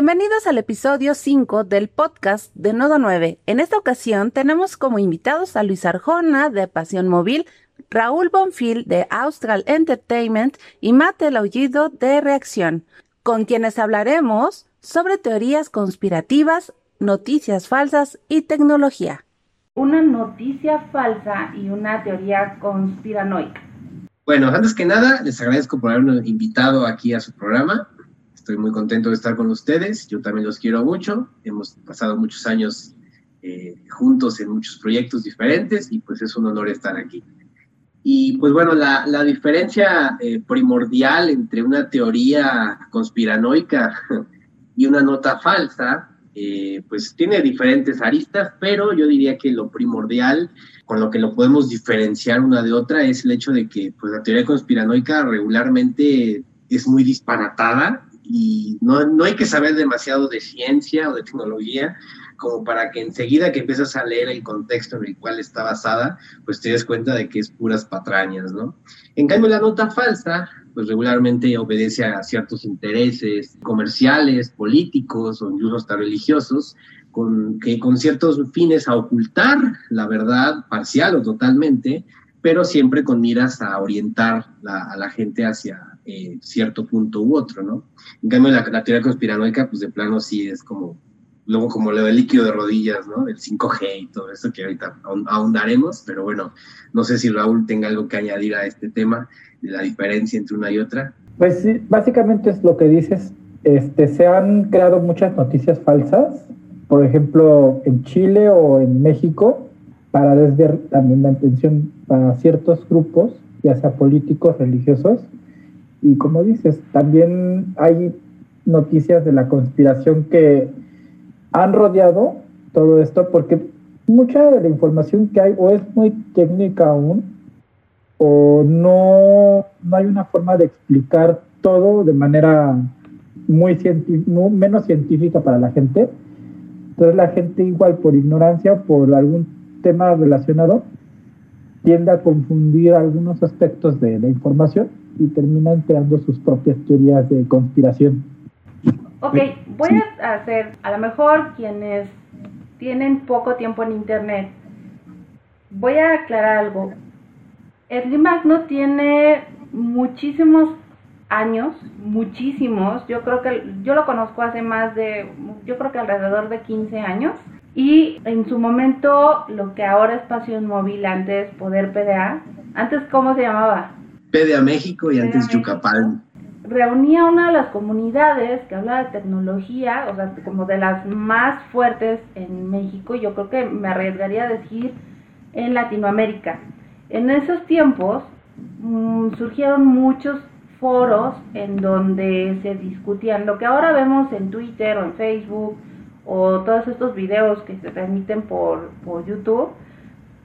Bienvenidos al episodio 5 del podcast de Nodo 9. En esta ocasión tenemos como invitados a Luis Arjona de Pasión Móvil, Raúl Bonfil de Austral Entertainment y Matt El Aullido de Reacción, con quienes hablaremos sobre teorías conspirativas, noticias falsas y tecnología. Una noticia falsa y una teoría conspiranoica. Bueno, antes que nada, les agradezco por haberme invitado aquí a su programa. Estoy muy contento de estar con ustedes. Yo también los quiero mucho. Hemos pasado muchos años eh, juntos en muchos proyectos diferentes y pues es un honor estar aquí. Y pues bueno, la, la diferencia eh, primordial entre una teoría conspiranoica y una nota falsa, eh, pues tiene diferentes aristas, pero yo diría que lo primordial con lo que lo podemos diferenciar una de otra es el hecho de que pues la teoría conspiranoica regularmente es muy disparatada y no, no hay que saber demasiado de ciencia o de tecnología como para que enseguida que empiezas a leer el contexto en el cual está basada, pues te des cuenta de que es puras patrañas, ¿no? En cambio, la nota falsa, pues regularmente obedece a ciertos intereses comerciales, políticos o incluso hasta religiosos, con, que con ciertos fines a ocultar la verdad parcial o totalmente, pero siempre con miras a orientar a la gente hacia eh, cierto punto u otro, ¿no? En cambio, la, la, teoría conspiranoica, pues de plano sí es como, luego como lo del líquido de rodillas, ¿no? El 5G y todo eso que ahorita ahondaremos, pero bueno, no sé si Raúl tenga algo que añadir a este tema, de la diferencia entre una y otra. Pues sí, básicamente es lo que dices, este, se han creado muchas noticias falsas, por ejemplo, en Chile o en México, para desviar también la atención para ciertos grupos, ya sea políticos, religiosos, y como dices, también hay noticias de la conspiración que han rodeado todo esto porque mucha de la información que hay o es muy técnica aún o no, no hay una forma de explicar todo de manera muy, muy menos científica para la gente. Entonces la gente igual por ignorancia o por algún tema relacionado tiende a confundir algunos aspectos de la información y terminan creando sus propias teorías de conspiración. Ok, voy a hacer, a lo mejor quienes tienen poco tiempo en Internet, voy a aclarar algo. El Magno tiene muchísimos años, muchísimos, yo creo que yo lo conozco hace más de, yo creo que alrededor de 15 años. Y en su momento, lo que ahora es Pasión Móvil, antes Poder PDA, antes ¿cómo se llamaba? PDA México y antes Yucapal. Reunía una de las comunidades que habla de tecnología, o sea, como de las más fuertes en México, yo creo que me arriesgaría a decir en Latinoamérica. En esos tiempos mmm, surgieron muchos foros en donde se discutían lo que ahora vemos en Twitter o en Facebook o todos estos videos que se transmiten por, por YouTube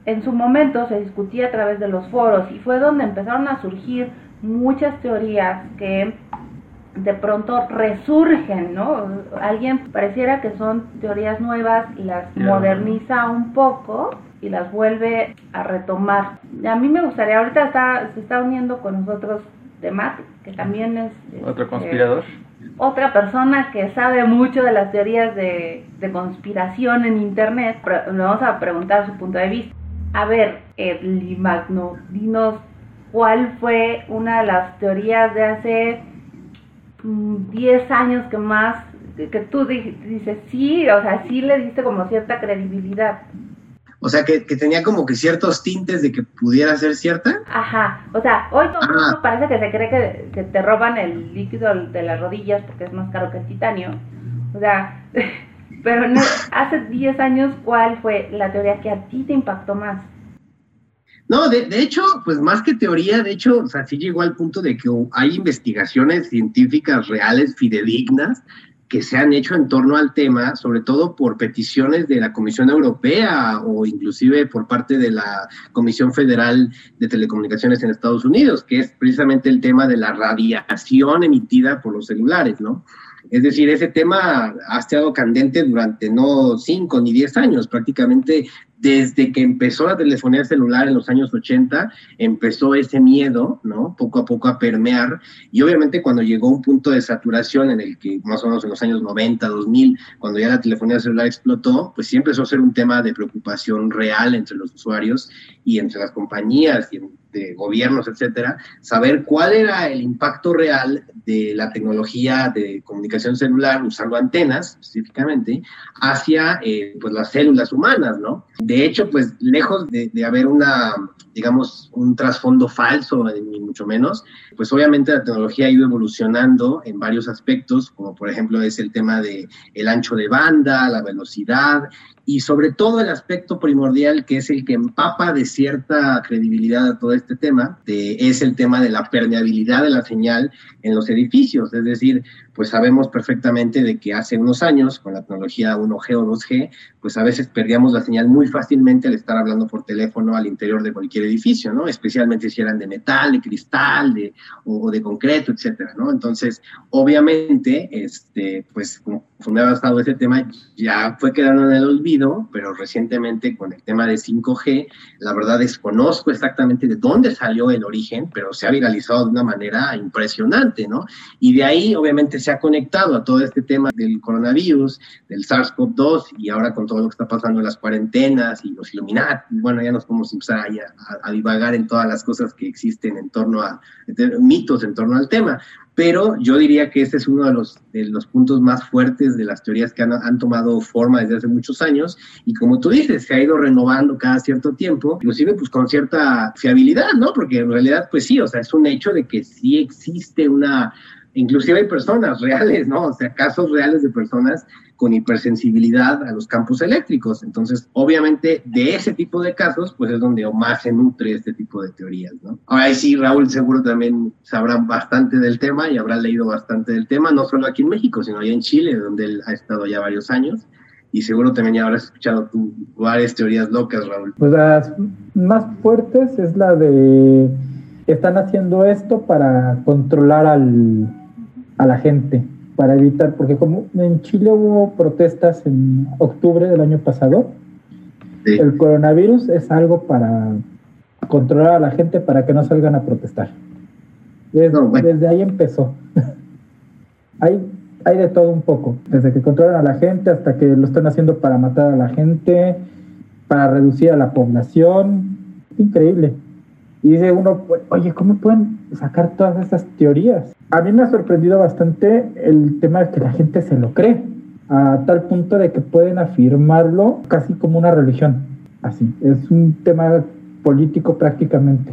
en su momento se discutía a través de los foros y fue donde empezaron a surgir muchas teorías que de pronto resurgen, ¿no? Alguien pareciera que son teorías nuevas y las moderniza un poco y las vuelve a retomar. A mí me gustaría, ahorita está, se está uniendo con nosotros Demat, que también es... Otro este, conspirador. Otra persona que sabe mucho de las teorías de, conspiración en Internet. Le vamos a preguntar su punto de vista. A ver, Edli Magno, dinos cuál fue una de las teorías de hace 10 mm, años que más, que, tú dices, sí, o sea, sí le diste como cierta credibilidad. O sea, que, tenía como que ciertos tintes de que pudiera ser cierta. Ajá, o sea, hoy todo mundo parece que se cree que, que, te roban el líquido de las rodillas porque es más caro que el titanio. O sea, Pero hace 10 años, ¿cuál fue la teoría que a ti te impactó más? No, de, de, hecho, pues más que teoría, de hecho, o sea, sí llegó al punto de que hay investigaciones científicas reales, fidedignas, que se han hecho en torno al tema, sobre todo por peticiones de la Comisión Europea o inclusive por parte de la Comisión Federal de Telecomunicaciones en Estados Unidos, que es precisamente el tema de la radiación emitida por los celulares, ¿no? Es decir, ese tema ha estado candente durante no cinco ni diez años, prácticamente desde que empezó la telefonía celular en los años 80, empezó ese miedo, ¿no? Poco a poco a permear. Y obviamente cuando llegó un punto de saturación en el que más o menos en los años 90, 2000, cuando ya la telefonía celular explotó, pues sí empezó a ser un tema de preocupación real entre los usuarios y entre las compañías y de gobiernos, etcétera, saber cuál era el impacto real de la tecnología de comunicación celular usando antenas específicamente hacia eh, pues las células humanas, ¿no? De hecho, pues lejos de haber una, digamos, un trasfondo falso, ni mucho menos, pues obviamente la tecnología ha ido evolucionando en varios aspectos, como por ejemplo es el tema de el ancho de banda, la velocidad y sobre todo el aspecto primordial que es el que empapa de cierta credibilidad a todo este tema, de, es el tema de la permeabilidad de la señal en los edificios, es decir, pues sabemos perfectamente de que hace unos años, con la tecnología 1G o 2G, pues a veces perdíamos la señal muy fácilmente al estar hablando por teléfono al interior de cualquier edificio, ¿no? Especialmente si eran de metal, de cristal, de, o, de concreto, etcétera, ¿no? Entonces, obviamente, este, pues conforme ha avanzado ese tema, ya fue quedando en el olvido, pero recientemente con el tema de 5G, la verdad desconozco exactamente de dónde salió el origen, pero se ha viralizado de una manera impresionante, ¿no? Y de ahí, obviamente, se ha conectado a todo este tema del coronavirus, del SARS-CoV-2 y ahora con todo lo que está pasando en las cuarentenas y los Illuminati, bueno, ya nos podemos empezar a, a, divagar en todas las cosas que existen en torno a, mitos en torno al tema. Pero yo diría que este es uno de los, de los puntos más fuertes de las teorías que han, han, tomado forma desde hace muchos años y como tú dices, se ha ido renovando cada cierto tiempo, inclusive pues con cierta fiabilidad, ¿no? Porque en realidad pues sí, o sea, es un hecho de que sí existe una inclusive hay personas reales, ¿no? O sea, casos reales de personas con hipersensibilidad a los campos eléctricos. Entonces, obviamente, de ese tipo de casos, pues es donde más se nutre este tipo de teorías, ¿no? Ahora sí, Raúl seguro también sabrá bastante del tema y habrá leído bastante del tema, no solo aquí en México, sino allá en Chile, donde él ha estado ya varios años. Y seguro también ya habrás escuchado tú varias teorías locas, Raúl. Pues las más fuertes es la de están haciendo esto para controlar al, a la gente para evitar, porque como en Chile hubo protestas en octubre del año pasado, el coronavirus es algo para controlar a la gente para que no salgan a protestar. Desde, ahí empezó. hay, hay de todo un poco, desde que controlan a la gente hasta que lo están haciendo para matar a la gente, para reducir a la población. Increíble. Y dice uno, oye, ¿cómo pueden sacar todas esas teorías? A mí me ha sorprendido bastante el tema de que la gente se lo cree, a tal punto de que pueden afirmarlo casi como una religión. Así, es un tema político prácticamente.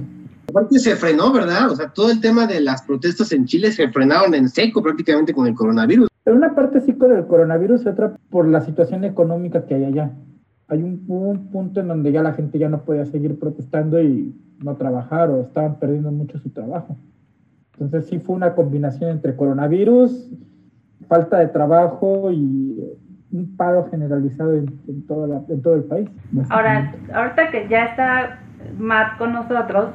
Aparte se frenó, ¿verdad? O sea, todo el tema de las protestas en Chile se frenaron en seco prácticamente con el coronavirus. En una parte sí con el coronavirus y otra por la situación económica que hay allá. Hay un, un punto en donde ya la gente ya no podía seguir protestando y no trabajar o estaban perdiendo mucho su trabajo. Entonces sí fue una combinación entre coronavirus, falta de trabajo y un paro generalizado en, todo, en todo el país. Ahora, ahorita que ya está Matt con nosotros,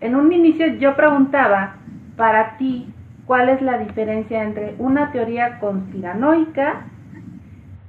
en un inicio yo preguntaba para ti cuál es la diferencia entre una teoría conspiranoica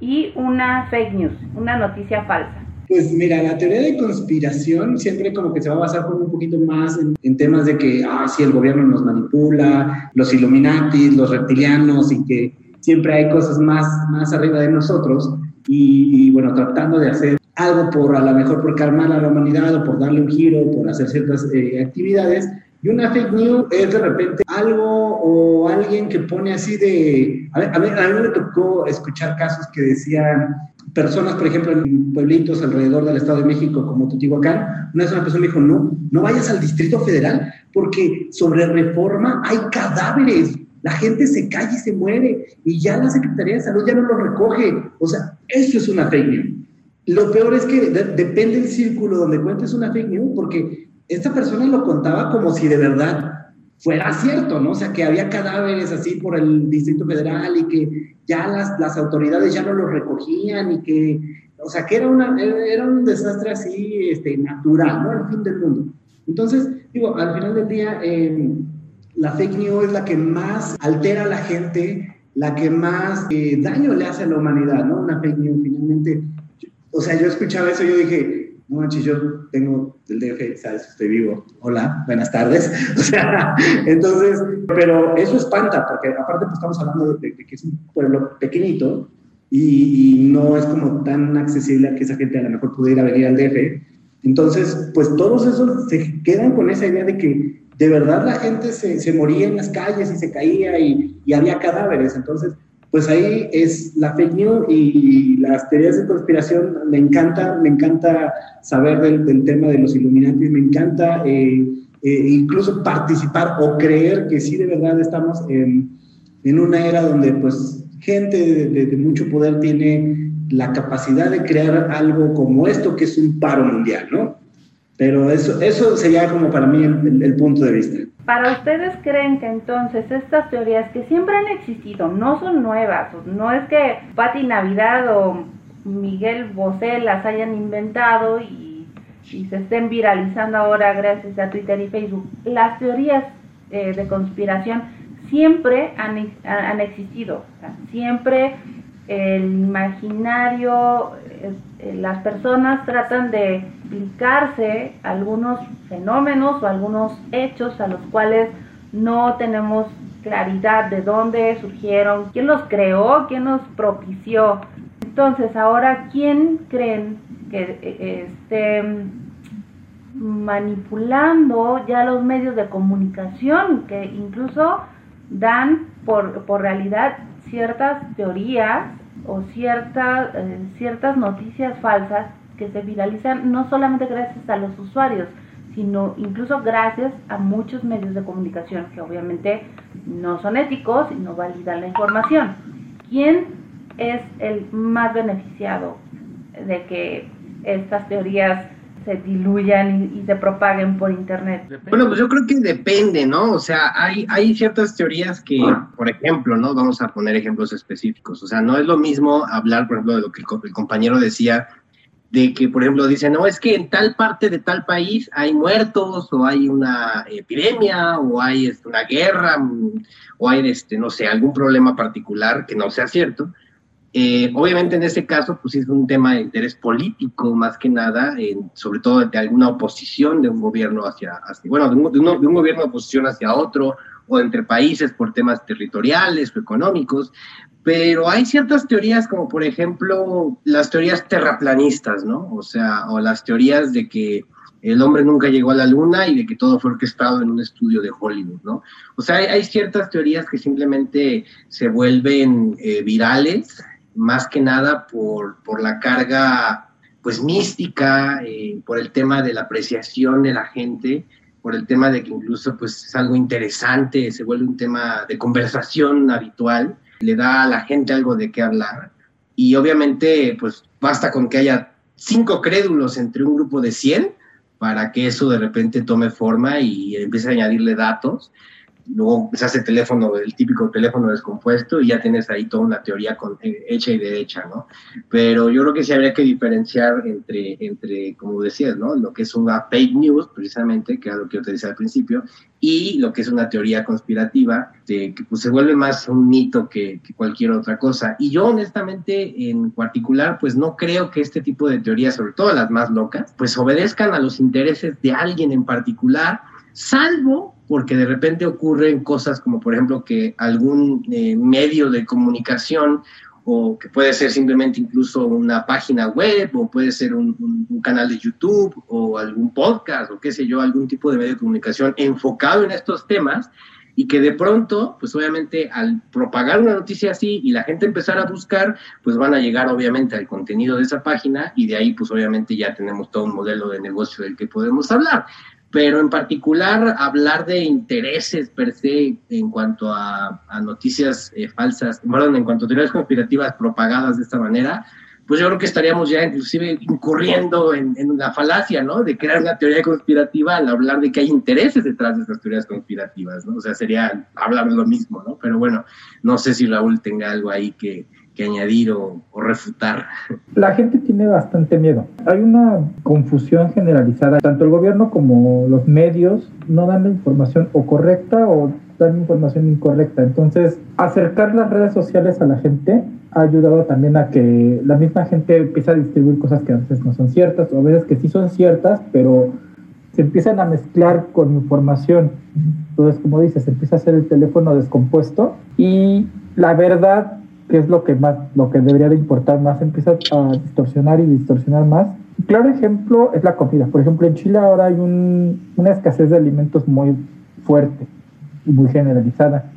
y una fake news, una noticia falsa. Pues mira, la teoría de conspiración siempre como que se va a basar un poquito más en, temas de que, ah, sí, el gobierno nos manipula, los Illuminati, los reptilianos y que siempre hay cosas más, más arriba de nosotros y, bueno, tratando de hacer algo por, a lo mejor por calmar a la humanidad o por darle un giro, por hacer ciertas eh, actividades. Y una fake news es de repente algo o alguien que pone así de... A, mí, a mí me tocó escuchar casos que decían, personas, por ejemplo, en pueblitos alrededor del Estado de México, como Tutihuacán, una vez una persona me dijo, no, no vayas al Distrito Federal, porque sobre reforma hay cadáveres, la gente se cae y se muere, y ya la Secretaría de Salud ya no lo recoge. O sea, eso es una fake news. Lo peor es que depende del círculo donde cuentes una fake news, porque esta persona lo contaba como si de verdad fuera cierto, ¿no? O sea, que había cadáveres así por el Distrito Federal y que ya las, las autoridades ya no los recogían y que, o sea, que era, una, era un desastre así este, natural, ¿no? El fin del mundo. Entonces, digo, al final del día, eh, la fake news es la que más altera a la gente, la que más eh, daño le hace a la humanidad, ¿no? Una fake news finalmente o sea, yo escuchaba eso y yo dije, no manches, yo tengo el DF, sabes, estoy vivo. Hola, buenas tardes. O sea, entonces, pero eso espanta, porque aparte pues, estamos hablando de, que es un pueblo pequeñito y, no es como tan accesible a que esa gente a lo mejor pudiera venir al DF. Entonces, pues todos esos se quedan con esa idea de que de verdad la gente se, se moría en las calles y se caía y había cadáveres. Entonces, pues ahí es la fake news y las teorías de conspiración. Me encanta, me encanta saber del, tema de los Illuminati, me encanta eh, eh, incluso participar o creer que sí de verdad estamos en, en una era donde pues gente de, mucho poder tiene la capacidad de crear algo como esto que es un paro mundial, ¿no? Pero eso, eso sería como para mí el punto de vista. ¿Para ustedes creen que entonces estas teorías que siempre han existido no son nuevas? No es que Patti Navidad o Miguel Bosé las hayan inventado y, se estén viralizando ahora gracias a Twitter y Facebook. Las teorías eh, de conspiración siempre han, han existido. siempre el imaginario, eh, las personas tratan de explicarse algunos fenómenos o algunos hechos a los cuales no tenemos claridad de dónde surgieron, quién los creó, quién los propició. Entonces, ahora, ¿quién creen que eh, esté manipulando ya los medios de comunicación que incluso dan por, por realidad ciertas teorías o ciertas eh, ciertas noticias falsas que se viralizan no solamente gracias a los usuarios, sino incluso gracias a muchos medios de comunicación que obviamente no son éticos y no validan la información. ¿Quién es el más beneficiado de que estas teorías se diluyan y, se propaguen por internet? Bueno, pues yo creo que depende, ¿no? O sea, hay, hay ciertas teorías que, por ejemplo, ¿no? Vamos a poner ejemplos específicos. O sea, no es lo mismo hablar, por ejemplo, de lo que el compañero decía, de que, por ejemplo, dicen, no, es que en tal parte de tal país hay muertos, o hay una epidemia, o hay este, una guerra, o hay, este, no sé, algún problema particular que no sea cierto. Eh, obviamente en ese caso, pues es un tema de interés político más que nada, sobre todo de alguna oposición de un gobierno hacia, bueno, de un, de, un, gobierno de oposición hacia otro, o entre países por temas territoriales o económicos, pero hay ciertas teorías como por ejemplo las teorías terraplanistas, ¿no? O sea, o las teorías de que el hombre nunca llegó a la luna y de que todo fue orquestado en un estudio de Hollywood, ¿no? O sea, hay, ciertas teorías que simplemente se vuelven eh, virales más que nada por, por la carga pues mística, eh, por el tema de la apreciación de la gente, por el tema de que incluso pues es algo interesante, se vuelve un tema de conversación habitual, le da a la gente algo de qué hablar. Y obviamente pues basta con que haya cinco crédulos entre un grupo de 100 para que eso de repente tome forma y empiece a añadirle datos luego se hace teléfono, el típico teléfono descompuesto y ya tienes ahí toda una teoría con, eh, hecha y derecha, ¿no? Pero yo creo que sí habría que diferenciar entre, entre, como decías, ¿no? Lo que es una fake news, precisamente, que era lo que yo te decía al principio, y lo que es una teoría conspirativa, que pues, se vuelve más un mito que cualquier otra cosa. Y yo, honestamente, en particular, pues no creo que este tipo de teorías, sobre todo las más locas, pues obedezcan a los intereses de alguien en particular, salvo porque de repente ocurren cosas como por ejemplo que algún eh, medio de comunicación o que puede ser simplemente incluso una página web o puede ser un, canal de YouTube o algún podcast o qué sé yo, algún tipo de medio de comunicación enfocado en estos temas y que de pronto, pues obviamente al propagar una noticia así y la gente empezar a buscar, pues van a llegar obviamente al contenido de esa página y de ahí pues obviamente ya tenemos todo un modelo de negocio del que podemos hablar pero en particular hablar de intereses per se en cuanto a, noticias eh, falsas, perdón, en cuanto a teorías conspirativas propagadas de esta manera, pues yo creo que estaríamos ya inclusive incurriendo en, en la falacia, ¿no? De crear una teoría conspirativa al hablar de que hay intereses detrás de estas teorías conspirativas, ¿no? O sea, sería hablar de lo mismo, ¿no? Pero bueno, no sé si Raúl tenga algo ahí que, que añadir o, refutar. La gente tiene bastante miedo. Hay una confusión generalizada. Tanto el gobierno como los medios no dan la información o correcta o dan información incorrecta. Entonces, acercar las redes sociales a la gente ha ayudado también a que la misma gente empiece a distribuir cosas que a veces no son ciertas, o a veces que sí son ciertas, pero se empiezan a mezclar con información. Entonces, como dices, se empieza a hacer el teléfono descompuesto y la verdad, que es lo que más, lo que debería de importar más, empieza a distorsionar y distorsionar más. claro ejemplo es la comida. Por ejemplo, en Chile ahora hay una escasez de alimentos muy fuerte y muy generalizada.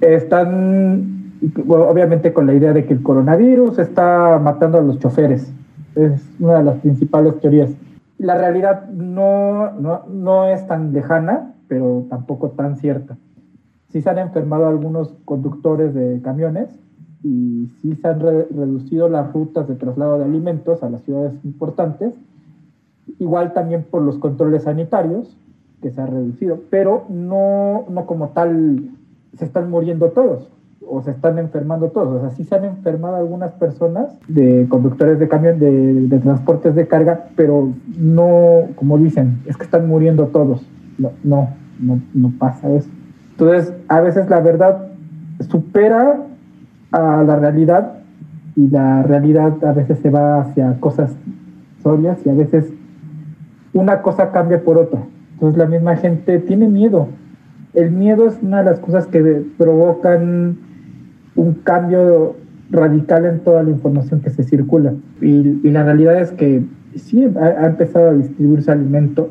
Están obviamente con la idea de que el coronavirus está matando a los choferes. Es una de las principales teorías. La realidad no, no, no es tan lejana, pero tampoco tan cierta. Sí se han enfermado algunos conductores de camiones y sí se han reducido las rutas de traslado de alimentos a las ciudades importantes, igual también por los controles sanitarios, que se ha reducido, pero no, no como tal se están muriendo todos o se están enfermando todos. O sea, sí se han enfermado algunas personas de conductores de camión, de, transportes de carga, pero no, como dicen, es que están muriendo todos. No, no, no, no pasa eso. Entonces, a veces la verdad supera a la realidad y la realidad a veces se va hacia cosas sorias y a veces una cosa cambia por otra. Entonces la misma gente tiene miedo. El miedo es una de las cosas que provocan un cambio radical en toda la información que se circula. Y, la realidad es que sí, ha, empezado a distribuirse alimento,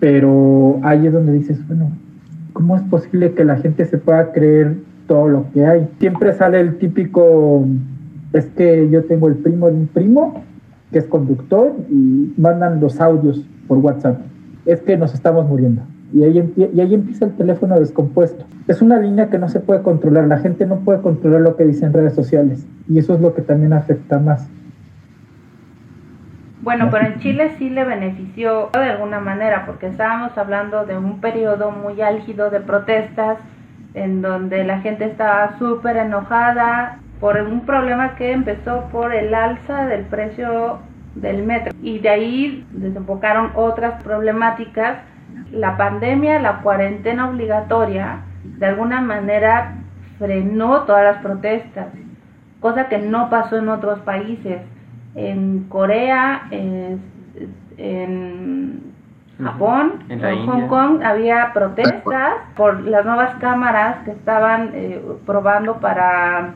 pero ahí es donde dices, bueno, ¿cómo es posible que la gente se pueda creer todo lo que hay? Siempre sale el típico, es que yo tengo el primo de un primo que es conductor y mandan los audios por WhatsApp. Es que nos estamos muriendo y ahí, y ahí empieza el teléfono descompuesto. Es una línea que no se puede controlar, la gente no puede controlar lo que dicen redes sociales y eso es lo que también afecta más. Bueno, pero en Chile sí le benefició de alguna manera, porque estábamos hablando de un periodo muy álgido de protestas, en donde la gente estaba súper enojada por un problema que empezó por el alza del precio del metro. Y de ahí desembocaron otras problemáticas la pandemia, la cuarentena obligatoria, de alguna manera frenó todas las protestas, cosa que no pasó en otros países. En Corea, en, Japón, en, Hong Kong había protestas por las nuevas cámaras que estaban eh, probando para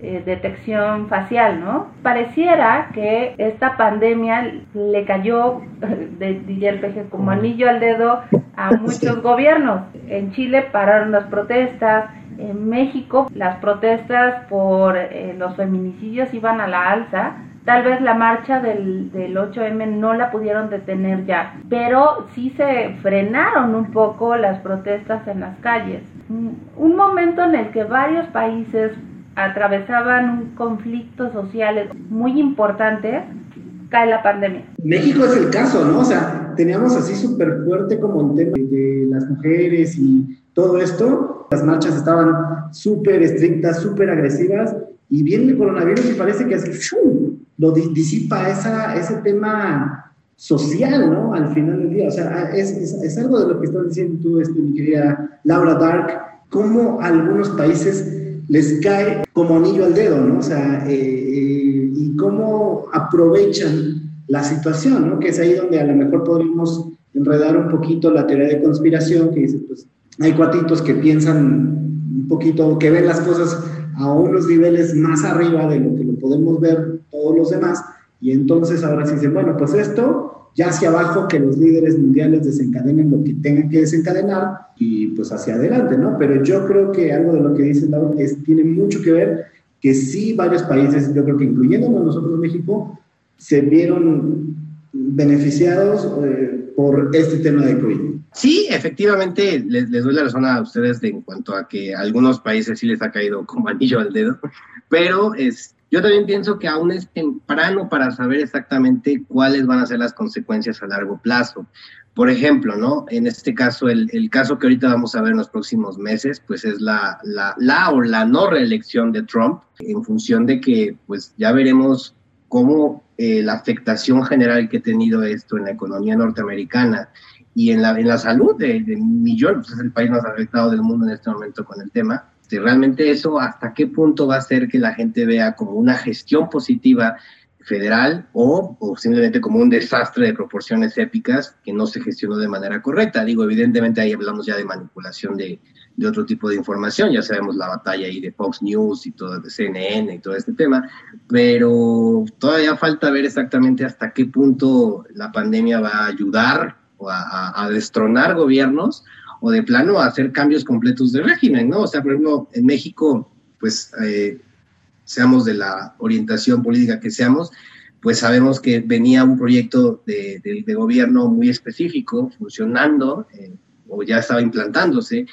eh, detección facial, ¿no? Pareciera que esta pandemia le cayó, de, el como anillo al dedo a muchos gobiernos. En Chile pararon las protestas, en México las protestas por eh, los feminicidios iban a la alza. Tal vez la marcha del, del 8M no la pudieron detener ya, pero sí se frenaron un poco las protestas en las calles. Un momento en el que varios países atravesaban un conflicto social muy importante, cae la pandemia. México es el caso, ¿no? O sea, teníamos así súper fuerte como el tema de las mujeres y todo esto. Las marchas estaban súper estrictas, súper agresivas, y viene el coronavirus y parece que así lo disipa esa, ese tema social, ¿no? Al final del día. O sea, es, es, algo de lo que estás diciendo tú, este, mi querida Laura Dark, cómo algunos países les cae como anillo al dedo, ¿no? O sea, eh, eh, y cómo aprovechan la situación, ¿no? Que es ahí donde a lo mejor podríamos enredar un poquito la teoría de conspiración, que dice, pues, hay cuatitos que piensan un poquito, que ven las cosas a unos niveles más arriba de lo que lo podemos ver todos los demás, y entonces ahora sí dicen, bueno, pues esto ya hacia abajo que los líderes mundiales desencadenen lo que tengan que desencadenar y pues hacia adelante, ¿no? Pero yo creo que algo de lo que dice Laura es, tiene mucho que ver que sí varios países, yo creo que incluyéndonos nosotros México, se vieron beneficiados eh, por este tema de COVID. Sí, efectivamente, les, les, doy la razón a ustedes de, en cuanto a que a algunos países sí les ha caído como anillo al dedo, pero es, yo también pienso que aún es temprano para saber exactamente cuáles van a ser las consecuencias a largo plazo. Por ejemplo, ¿no? En este caso, el, el caso que ahorita vamos a ver en los próximos meses, pues es la, la, la o la no reelección de Trump, en función de que, pues ya veremos cómo eh, la afectación general que ha tenido esto en la economía norteamericana y en la, en la salud de, de millones, pues es el país más afectado del mundo en este momento con el tema, Este, realmente eso, ¿hasta qué punto va a hacer que la gente vea como una gestión positiva federal o, o, simplemente como un desastre de proporciones épicas que no se gestionó de manera correcta. Digo, evidentemente ahí hablamos ya de manipulación de, de, otro tipo de información, ya sabemos la batalla ahí de Fox News y todo, de CNN y todo este tema, pero todavía falta ver exactamente hasta qué punto la pandemia va a ayudar a, a, destronar gobiernos o de plano a hacer cambios completos de régimen, ¿no? O sea, por ejemplo, en México, pues eh, seamos de la orientación política que seamos, pues sabemos que venía un proyecto de, de, de gobierno muy específico, funcionando, eh, o ya estaba implantándose,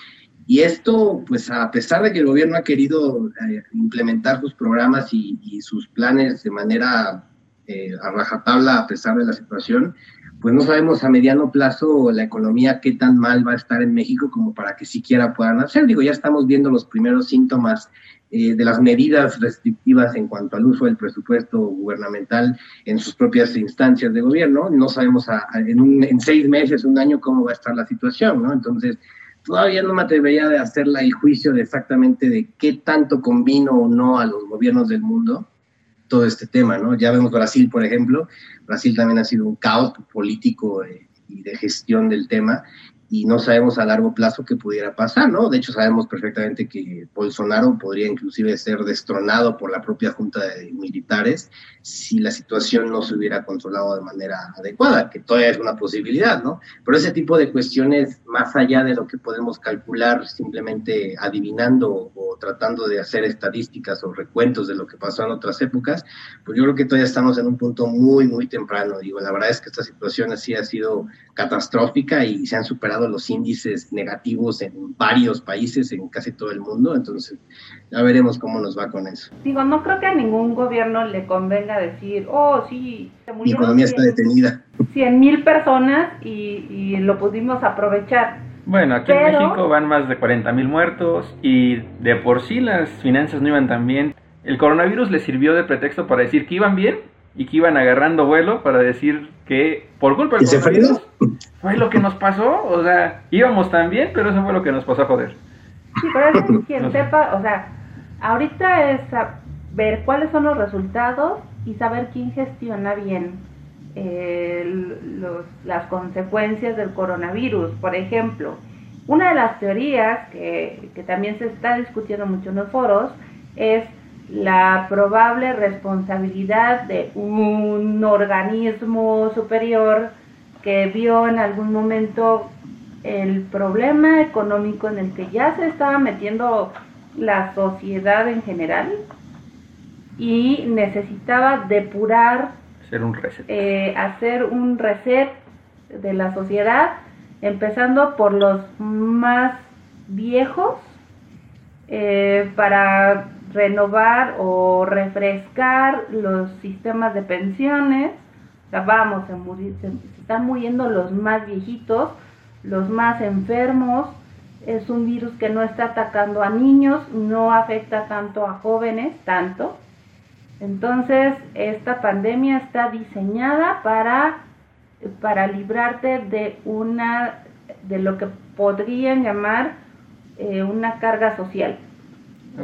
y esto, pues a pesar de que el gobierno ha querido eh, implementar sus programas y, y, sus planes de manera eh, a rajatabla a pesar de la situación, pues no sabemos a mediano plazo la economía qué tan mal va a estar en México como para que siquiera puedan hacer. Digo, ya estamos viendo los primeros síntomas eh, de las medidas restrictivas en cuanto al uso del presupuesto gubernamental en sus propias instancias de gobierno. No sabemos a, a, en, un, seis meses, un año, cómo va a estar la situación, ¿no? Entonces, todavía no me atrevería de hacerla el juicio de exactamente de qué tanto convino o no a los gobiernos del mundo todo este tema, ¿no? Ya vemos Brasil, por ejemplo. Brasil también ha sido un caos político eh, y de gestión del tema y no sabemos a largo plazo qué pudiera pasar, ¿no? De hecho, sabemos perfectamente que Bolsonaro podría inclusive ser destronado por la propia junta de militares si la situación no se hubiera controlado de manera adecuada, que todavía es una posibilidad, ¿no? Pero ese tipo de cuestiones, más allá de lo que podemos calcular simplemente adivinando o tratando de hacer estadísticas o recuentos de lo que pasó en otras épocas, pues yo creo que todavía estamos en un punto muy, muy temprano. Digo, la verdad es que esta situación así ha sido catastrófica y se han superado los índices negativos en varios países, en casi todo el mundo, entonces ya veremos cómo nos va con eso. Digo, no creo que a ningún gobierno le convenga decir, oh, sí, Mi economía 100, está detenida. 100 mil personas y, y, lo pudimos aprovechar. Bueno, aquí Pero... en México van más de 40 mil muertos y de por sí las finanzas no iban tan bien. El coronavirus les sirvió de pretexto para decir que iban bien y que iban agarrando vuelo para decir que por culpa del coronavirus fue lo que nos pasó, o sea, íbamos tan bien, pero eso fue lo que nos pasó a joder. Sí, pero es quien no sé. sepa, o sea, ahorita es ver cuáles son los resultados y saber quién gestiona bien eh, los, las consecuencias del coronavirus. Por ejemplo, una de las teorías que, que también se está discutiendo mucho en los foros es la probable responsabilidad de un organismo superior que vio en algún momento el problema económico en el que ya se estaba metiendo la sociedad en general y necesitaba depurar, hacer un reset, eh, hacer un reset de la sociedad, empezando por los más viejos, eh, para renovar o refrescar los sistemas de pensiones. O sea, vamos, se, morir, se, se están muriendo los más viejitos, los más enfermos. Es un virus que no está atacando a niños, no afecta tanto a jóvenes, tanto. Entonces, esta pandemia está diseñada para, para librarte de una de lo que podrían llamar eh, una carga social.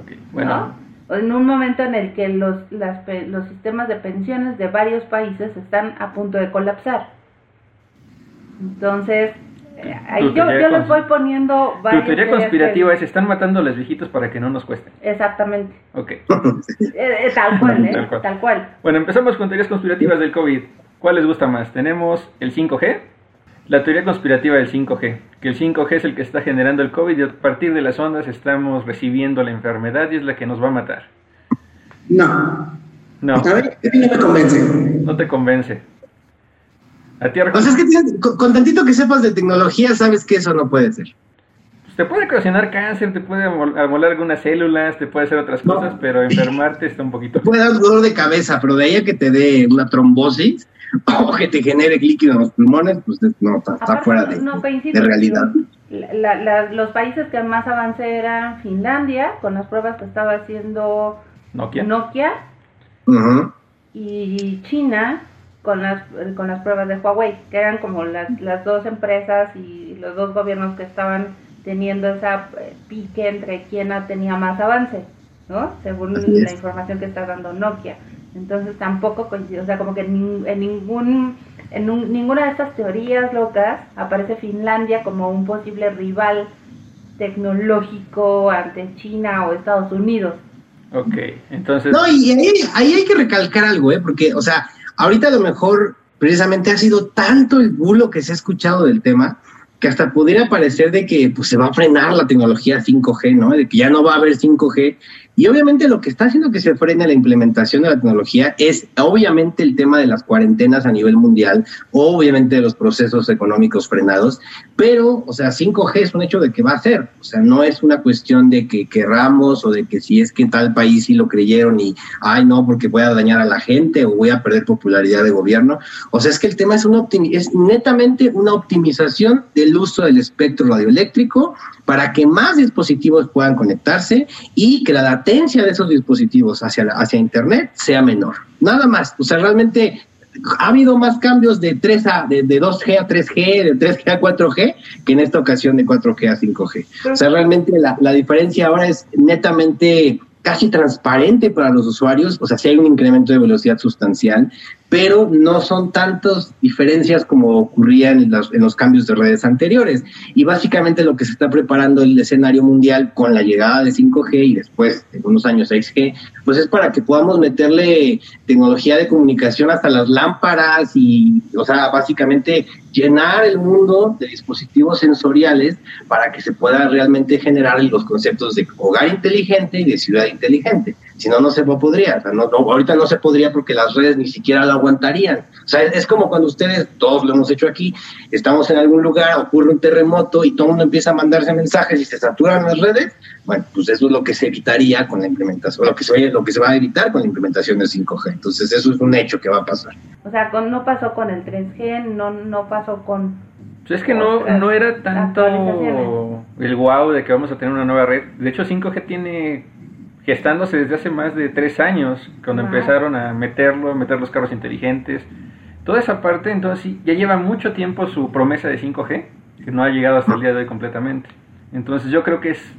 Okay, bueno. En un momento en el que los, las, los sistemas de pensiones de varios países están a punto de colapsar. Entonces, eh, ahí yo, yo les voy poniendo varias. Tu teoría conspirativa es: están matando a los viejitos para que no nos cuesten. Exactamente. Ok. eh, eh, tal cual, ¿eh? tal cual. Tal cual. Bueno, empezamos con teorías conspirativas del COVID. ¿Cuál les gusta más? Tenemos el 5G, la teoría conspirativa del 5G, que el 5G es el que está generando el COVID y a partir de las ondas estamos recibiendo la enfermedad y es la que nos va a matar. No. No. A mí no me convence. No te convence. A ti, o sea, es que tienes, con, con, tantito que sepas de tecnología, sabes que eso no puede ser. Pues te puede ocasionar cáncer, te puede amolar algunas células, te puede hacer otras no. cosas, pero enfermarte está un poquito. Te puede dar dolor de cabeza, pero de ahí a que te dé una trombosis o que te genere líquido en los pulmones, pues no, está, está fuera de, no, de realidad. La, la, los países que más avance eran Finlandia, con las pruebas que estaba haciendo Nokia, Nokia uh -huh. y China con las, con las pruebas de Huawei, que eran como las, las dos empresas y los dos gobiernos que estaban teniendo esa eh, pique entre quién tenía más avance, ¿no? Según la información que está dando Nokia. Entonces tampoco coincide, o sea, como que en, ningún en ninguna de estas teorías locas aparece Finlandia como un posible rival tecnológico ante China o Estados Unidos. Ok, entonces... No, y ahí, ahí hay que recalcar algo, ¿eh? Porque, o sea, ahorita a lo mejor precisamente ha sido tanto el bulo que se ha escuchado del tema que hasta pudiera parecer de que pues, se va a frenar la tecnología 5G, ¿no? De que ya no va a haber 5G y obviamente lo que está haciendo que se frene la implementación de la tecnología es obviamente el tema de las cuarentenas a nivel mundial, obviamente de los procesos económicos frenados, pero, o sea, 5G es un hecho de que va a ser, o sea, no es una cuestión de que querramos o de que si es que en tal país sí lo creyeron y, ay, no, porque voy a dañar a la gente o voy a perder popularidad de gobierno, o sea, es que el tema es, una es netamente una optimización del uso del espectro radioeléctrico para que más dispositivos puedan conectarse y que la latencia de esos dispositivos hacia, hacia Internet sea menor. Nada más. O sea, realmente ha habido más cambios de 3 a de, 2G a 3G, de 3G a 4G, que en esta ocasión de 4G a 5G. O sea, realmente la, la diferencia ahora es netamente casi transparente para los usuarios, o sea, sí hay un incremento de velocidad sustancial, pero no son tantas diferencias como ocurrían en los, cambios de redes anteriores. Y básicamente lo que se está preparando el escenario mundial con la llegada de 5G y después de unos años 6G, pues es para que podamos meterle tecnología de comunicación hasta las lámparas y, o sea, básicamente llenar el mundo de dispositivos sensoriales para que se pueda realmente generar los conceptos de hogar inteligente y de ciudad inteligente. Si no, no se podría. no, ahorita no se podría porque las redes ni siquiera lo aguantarían. O sea, es, como cuando ustedes, todos lo hemos hecho aquí, estamos en algún lugar, ocurre un terremoto y todo el mundo empieza a mandarse mensajes y se saturan las redes. Bueno, pues eso es lo que se evitaría con la implementación, lo que se, lo que se va a evitar con la implementación del 5G. Entonces, eso es un hecho que va a pasar. O sea, con, no pasó con el 3G, no, no pasó con pues es que no, no era tanto el wow de que vamos a tener una nueva red. De hecho, 5G tiene gestándose desde hace más de tres años, cuando empezaron a meterlo, meter los carros inteligentes. Toda esa parte, entonces ya lleva mucho tiempo su promesa de 5G, que no ha llegado hasta el día de hoy completamente. Entonces yo creo que es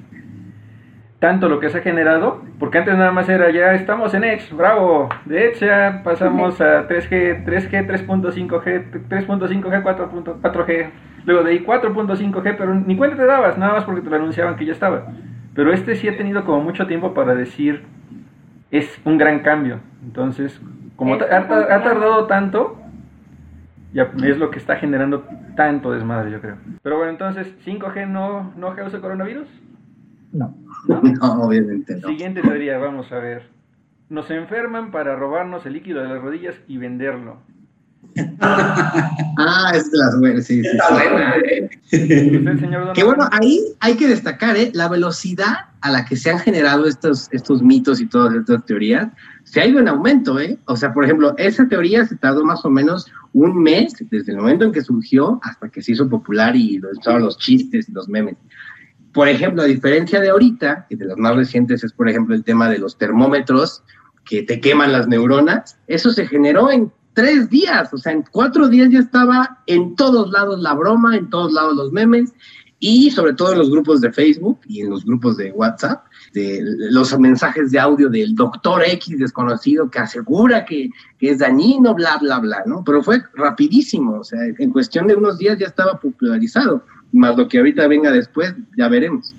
tanto lo que se ha generado, porque antes nada más era ya estamos en Edge, bravo, de Edge ya pasamos a 3G, 3G, 3.5G, 3.5G, 4.4G, luego de ahí 4.5G, pero ni cuenta te dabas, nada más porque te lo anunciaban que ya estaba. Pero este sí ha tenido como mucho tiempo para decir, es un gran cambio. Entonces, como ha, tardado tanto, ya es lo que está generando tanto desmadre, yo creo. Pero bueno, entonces, ¿5G no, no causa coronavirus? No. ¿No? obviamente no. Siguiente teoría, vamos a ver. Nos enferman para robarnos el líquido de las rodillas y venderlo. Ah, es de las buenas, sí, sí. Está buena, ¿eh? Que bueno, ahí hay que destacar, ¿eh? La velocidad a la que se han generado estos, estos mitos y todas estas teorías se ha ido en aumento, ¿eh? O sea, por ejemplo, esa teoría se tardó más o menos un mes desde el momento en que surgió hasta que se hizo popular y estaban los chistes y los memes. Por ejemplo, a diferencia de ahorita, que de las más recientes es, por ejemplo, el tema de los termómetros que te queman las neuronas, eso se generó en tres días, o sea, en cuatro días ya estaba en todos lados la broma, en todos lados los memes y sobre todo en los grupos de Facebook y en los grupos de WhatsApp, de los mensajes de audio del doctor X desconocido que asegura que, que es dañino, bla, bla, bla, ¿no? Pero fue rapidísimo, o sea, en cuestión de unos días ya estaba popularizado, más lo que ahorita venga después, ya veremos.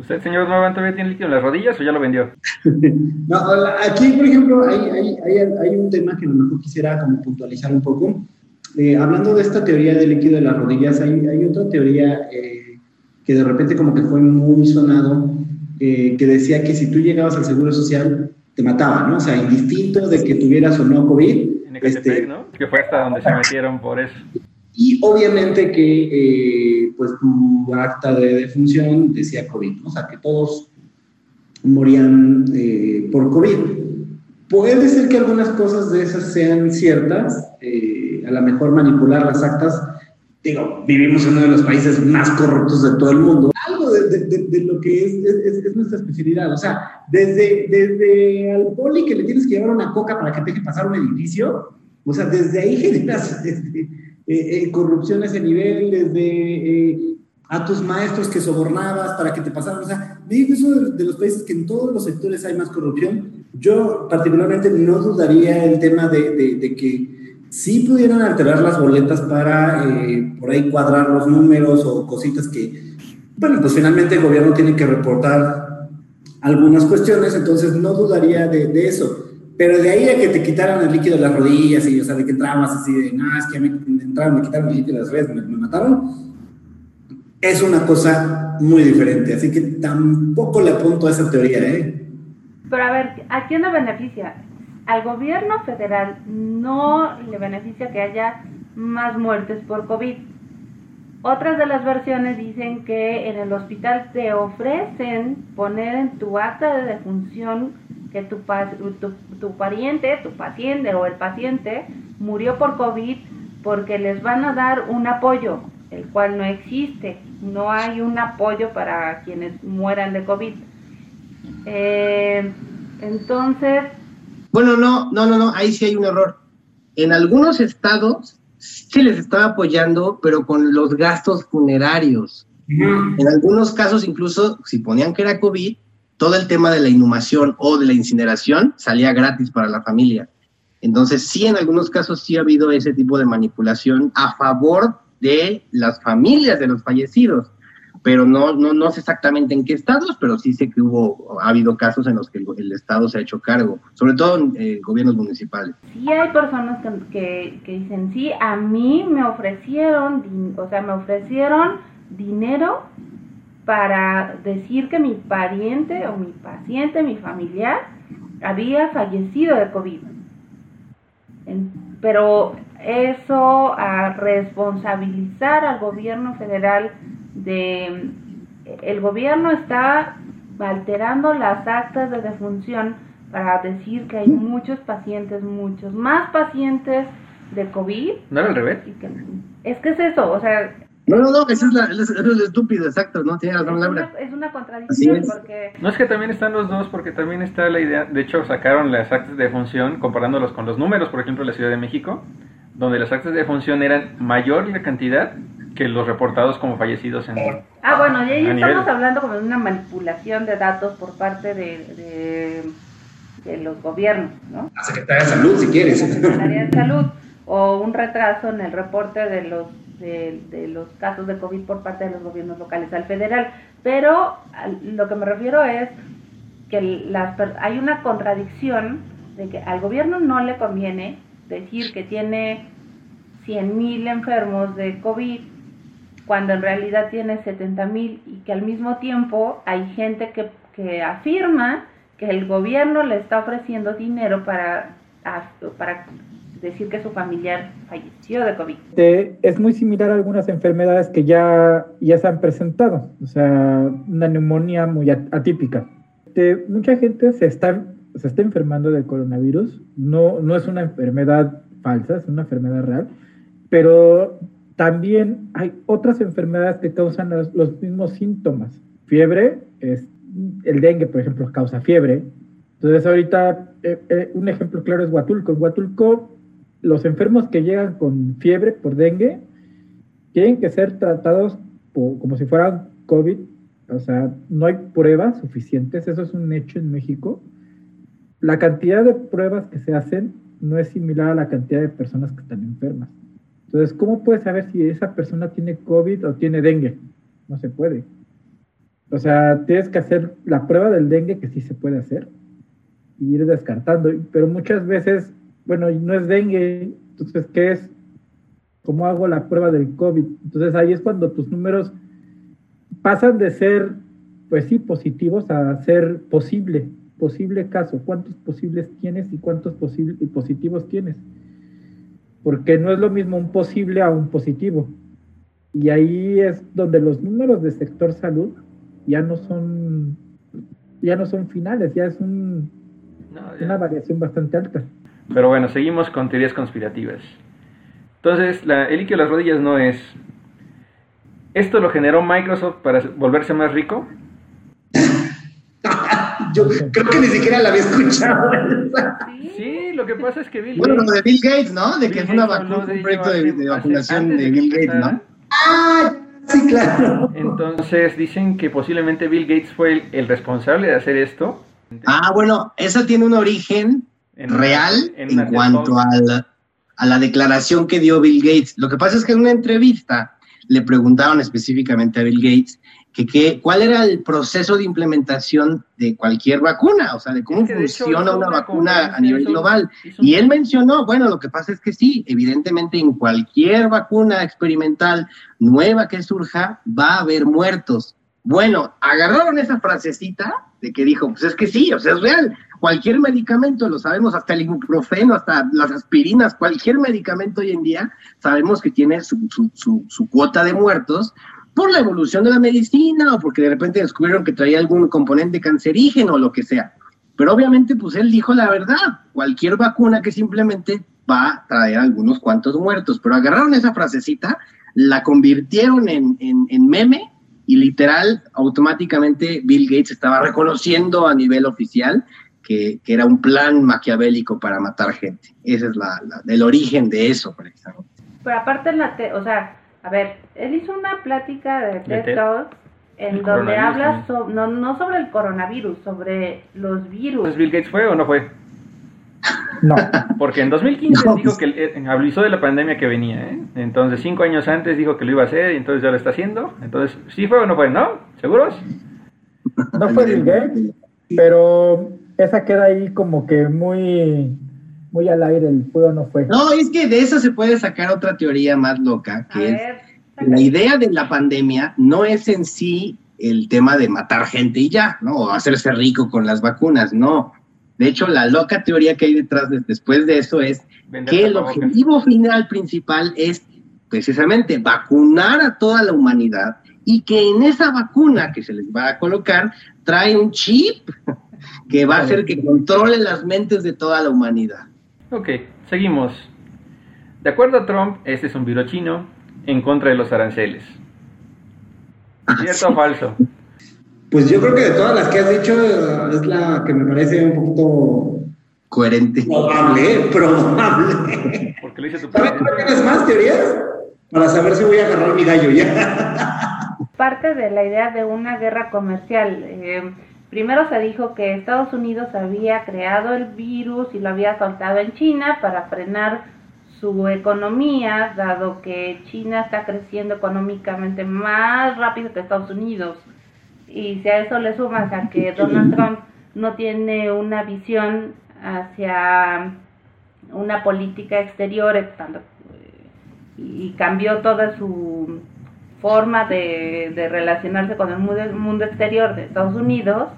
¿Usted, señor Novan, todavía tiene líquido en las rodillas o ya lo vendió? no, aquí, por ejemplo, hay, hay, hay, hay, un tema que a lo mejor quisiera como puntualizar un poco. Eh, hablando de esta teoría del líquido de las rodillas, hay, hay otra teoría eh, que de repente como que fue muy sonado, eh, que decía que si tú llegabas al Seguro Social, te mataban, ¿no? O sea, indistinto de que tuvieras o no COVID. En este, ¿no? Que fue hasta donde se metieron por eso. Y obviamente que eh, pues tu acta de defunción decía COVID, ¿no? o sea que todos morían eh, por COVID. Puede ser que algunas cosas de esas sean ciertas, eh, a lo mejor manipular las actas. Digo, vivimos en uno de los países más corruptos de todo el mundo. Algo de, lo que es, es, nuestra especialidad. O sea, desde, desde al poli que le tienes que llevar una coca para que te deje pasar un edificio, o sea, desde ahí generas este, eh, eh, corrupción a ese nivel, desde eh, a tus maestros que sobornabas para que te pasaran. O sea, digo eso de, los países que en todos los sectores hay más corrupción. Yo particularmente no dudaría el tema de, de, que sí pudieran alterar las boletas para eh, por ahí cuadrar los números o cositas que, bueno, pues finalmente el gobierno tiene que reportar algunas cuestiones, entonces no dudaría de, de eso. Pero de ahí a que te quitaran el líquido de las rodillas y, o sea, de que entrabas así de, no, es que me entraron, me quitaron el líquido de las rodillas, me, me mataron, es una cosa muy diferente. Así que tampoco le apunto a esa teoría, ¿eh? Pero a ver, ¿a quién le beneficia? Al gobierno federal no le beneficia que haya más muertes por COVID. Otras de las versiones dicen que en el hospital te ofrecen poner en tu acta de defunción que tu, tu, tu, pariente, tu paciente o el paciente murió por COVID porque les van a dar un apoyo, el cual no existe. No hay un apoyo para quienes mueran de COVID. Eh, entonces... Bueno, no, no, no, no, ahí sí hay un error. En algunos estados sí les estaba apoyando, pero con los gastos funerarios. En algunos casos, incluso, si ponían que era COVID, todo el tema de la inhumación o de la incineración salía gratis para la familia. Entonces, sí, en algunos casos sí ha habido ese tipo de manipulación a favor de las familias de los fallecidos, pero no, no, no sé exactamente en qué estados, pero sí sé que hubo, ha habido casos en los que el, Estado se ha hecho cargo, sobre todo en gobiernos municipales. Sí hay personas que, que, dicen, sí, a mí me ofrecieron, o sea, me ofrecieron dinero para decir que mi pariente o mi paciente, mi familiar, había fallecido de COVID. pero eso a responsabilizar al gobierno federal de el gobierno está alterando las actas de defunción para decir que hay muchos pacientes, muchos más pacientes de COVID. ¿No era al revés? es que es eso, o sea, no, no, no, eso es, la, es, estúpido, exacto, ¿no? Tiene razón Laura. Es una contradicción porque... No es que también están los dos, porque también está la idea, de hecho sacaron las actas de función comparándolos con los números, por ejemplo, la Ciudad de México, donde las actas de función eran mayor la cantidad que los reportados como fallecidos en... Ah, bueno, y ahí estamos hablando como de una manipulación de datos por parte de, de, los gobiernos, ¿no? La Secretaría de Salud, si quieres. La Secretaría de Salud, o un retraso en el reporte de los de, los casos de COVID por parte de los gobiernos locales al federal. Pero lo que me refiero es que las, hay una contradicción de que al gobierno no le conviene decir que tiene 100.000 enfermos de COVID cuando en realidad tiene 70.000 y que al mismo tiempo hay gente que, que afirma que el gobierno le está ofreciendo dinero para, para decir que su familiar falleció de COVID. es muy similar a algunas enfermedades que ya, ya se han presentado, o sea, una neumonía muy atípica. mucha gente se está, se está enfermando de coronavirus, no, no es una enfermedad falsa, es una enfermedad real, pero también hay otras enfermedades que causan los, mismos síntomas. Fiebre, es, el dengue, por ejemplo, causa fiebre. Entonces, ahorita, eh, eh, un ejemplo claro es Huatulco. En Huatulco los enfermos que llegan con fiebre por dengue tienen que ser tratados como si fueran COVID. O sea, no hay pruebas suficientes, eso es un hecho en México. La cantidad de pruebas que se hacen no es similar a la cantidad de personas que están enfermas. Entonces, ¿cómo puedes saber si esa persona tiene COVID o tiene dengue? No se puede. O sea, tienes que hacer la prueba del dengue que sí se puede hacer y ir descartando. Pero muchas veces bueno, no es dengue, entonces, ¿qué es? ¿Cómo hago la prueba del COVID? Entonces ahí es cuando tus números pasan de ser, pues sí, positivos a ser posible, posible caso. ¿Cuántos posibles tienes y cuántos posibles y positivos tienes? Porque no es lo mismo un posible a un positivo. Y ahí es donde los números del sector salud ya no son, ya no son finales, ya es un, una variación bastante alta. Pero bueno, seguimos con teorías conspirativas. Entonces, la, el líquido de las rodillas no es... ¿Esto lo generó Microsoft para volverse más rico? Yo creo que ni siquiera la había escuchado. Sí, lo que pasa es que Bill Gates... Bueno, lo de Bill Gates, ¿no? De que es una vacuna, un proyecto de, vacunación de Bill Gates, ¿no? Ah, sí, claro. Entonces dicen que posiblemente Bill Gates fue el, el responsable de hacer esto. Ah, bueno, eso tiene un origen En real en cuanto a la, a la declaración que dio Bill Gates. Lo que pasa es que en una entrevista le preguntaron específicamente a Bill Gates que, qué- cuál era el proceso de implementación de cualquier vacuna, o sea, de cómo Es que, de hecho, funciona una una vacuna a nivel global. un- Y él mencionó, bueno, lo que pasa es que sí, evidentemente en cualquier vacuna experimental nueva que surja, va a haber muertos. Bueno, agarraron esa frasecita de que dijo, pues es que sí, o sea, es real. Cualquier medicamento, lo sabemos, hasta el ibuprofeno, hasta las aspirinas, cualquier medicamento hoy en día, sabemos que tiene su, su, su, su cuota de muertos por la evolución de la medicina o porque de repente descubrieron que traía algún componente cancerígeno o lo que sea. Pero obviamente, pues él dijo la verdad. Cualquier vacuna que simplemente va a traer algunos cuantos muertos. Pero agarraron esa frasecita, la convirtieron en, en, en meme y literal, automáticamente Bill Gates estaba reconociendo a nivel oficial que, que era un plan maquiavélico para matar gente. Ese es la, la- el origen de eso, precisamente. Pero aparte en la te- o sea, a ver, él hizo una plática de TED? Talks en El donde coronavirus habla so- no, no sobre el coronavirus, sobre los virus. Entonces, ¿Bill Gates fue o no fue? No, Porque en 2015 No, dijo que eh, avisó de la pandemia que venía, ¿eh? Entonces, cinco años antes dijo que lo iba a hacer y entonces ya lo está haciendo. Entonces, ¿sí fue o no fue? ¿No? ¿Seguros? no fue Bill Gates, pero esa queda ahí como que muy, muy al aire, el fue o no fue. No, es que de eso se puede sacar otra teoría más loca, A que es ver, la idea de la pandemia no es en sí el tema de matar gente y ya, ¿no? O hacerse rico con las vacunas, no. De hecho, la loca teoría que hay detrás de, después de eso es que el objetivo final principal es precisamente vacunar a toda la humanidad y que en esa vacuna que se les va a colocar trae un chip que va a hacer que controle las mentes de toda la humanidad. Ok, seguimos. De acuerdo a Trump, este es un virus chino en contra de los aranceles. ¿Cierto o falso? Pues yo creo que de todas las que has dicho es la que me parece un poquito Coherente. probable, ¿eh? probable. Porque lo dice tu ¿Sabes tienes más teorías? Para saber si voy a agarrar mi gallo ya. parte de la idea de una guerra comercial. Eh, primero se dijo que Estados Unidos había creado el virus y lo había soltado en China para frenar su economía, dado que China está creciendo económicamente más rápido que Estados Unidos. Y si a eso le sumas a que Donald Trump no tiene una visión hacia una política exterior, y cambió toda su forma de, de relacionarse con el mundo, mundo exterior de Estados Unidos,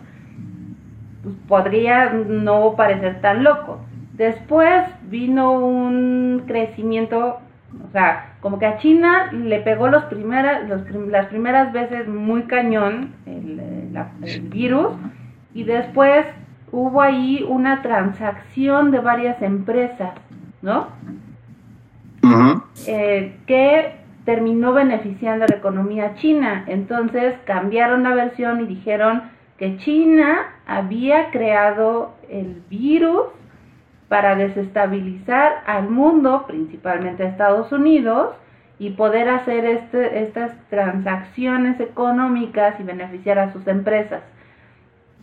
podría no parecer tan loco. Después vino un crecimiento, o sea, como que a China le pegó los primeras, los prim- las primeras veces muy cañón el, eh, la- el virus y después hubo ahí una transacción de varias empresas, ¿no? Eh, que terminó beneficiando a la economía china. Entonces cambiaron la versión y dijeron que China había creado el virus para desestabilizar al mundo, principalmente a Estados Unidos, y poder hacer este, estas transacciones económicas y beneficiar a sus empresas.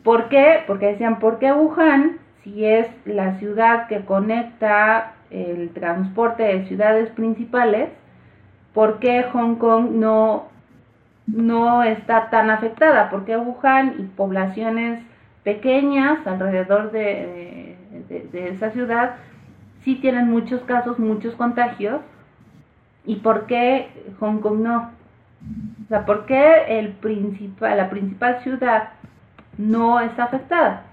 ¿Por qué? Porque decían, ¿por qué Wuhan, si es la ciudad que conecta el transporte de ciudades principales, ¿por qué Hong Kong no, no está tan afectada? ¿Por qué Wuhan y poblaciones pequeñas alrededor de, de, esa ciudad sí tienen muchos casos, muchos contagios? ¿Y por qué Hong Kong no? O sea, ¿por qué la principal ciudad no está afectada?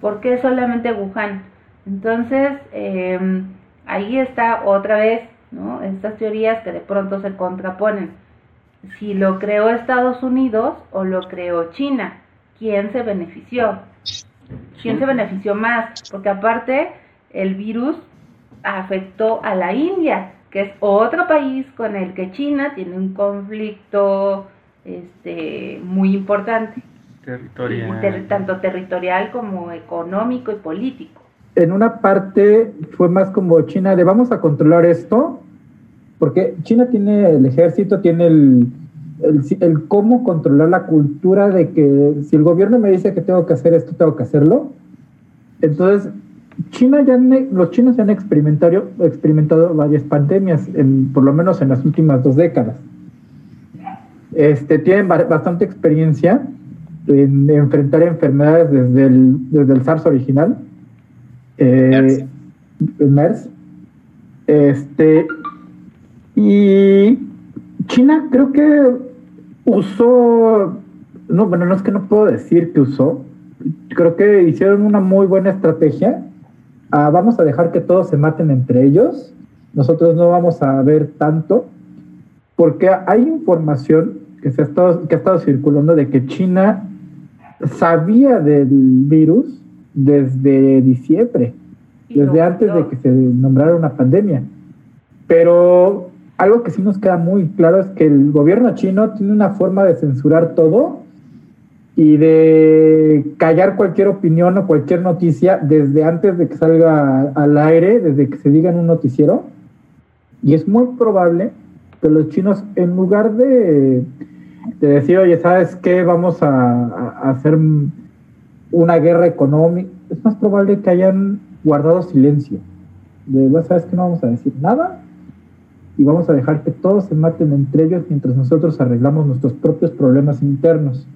¿Por qué solamente Wuhan? Entonces, eh, ahí está otra vez, ¿no? Estas teorías que de pronto se contraponen. Si lo creó Estados Unidos o lo creó China, ¿quién se benefició? ¿Quién se benefició más? Porque aparte, el virus afectó a la India, que es otro país con el que China tiene un conflicto este, muy importante, Territorial. ter- tanto territorial como económico y político. En una parte fue más como China de vamos a controlar esto, porque China tiene el ejército, tiene el, el, cómo controlar la cultura de que si el gobierno me dice que tengo que hacer esto, tengo que hacerlo. Entonces, China ya los chinos ya han experimentado, experimentado varias pandemias, en, por lo menos en las últimas dos décadas. Este, tienen bastante experiencia en enfrentar enfermedades desde el, desde el SARS original, eh, el MERS. Este, y China creo que usó, no, bueno, no es que no puedo decir que usó, creo que hicieron una muy buena estrategia. Ah, vamos a dejar que todos se maten entre ellos, nosotros no vamos a ver tanto, porque hay información que, se ha estado, que ha estado circulando de que China sabía del virus desde diciembre, desde antes de que se nombrara una pandemia. Pero algo que sí nos queda muy claro es que el gobierno chino tiene una forma de censurar todo y de callar cualquier opinión o cualquier noticia desde antes de que salga al aire, desde que se diga en un noticiero. Y es muy probable que los chinos, en lugar de, decir, oye, ¿sabes qué? Vamos a, hacer una guerra económica, es más probable que hayan guardado silencio. De, ¿sabes qué? No vamos a decir nada y vamos a dejar que todos se maten entre ellos mientras nosotros arreglamos nuestros propios problemas internos.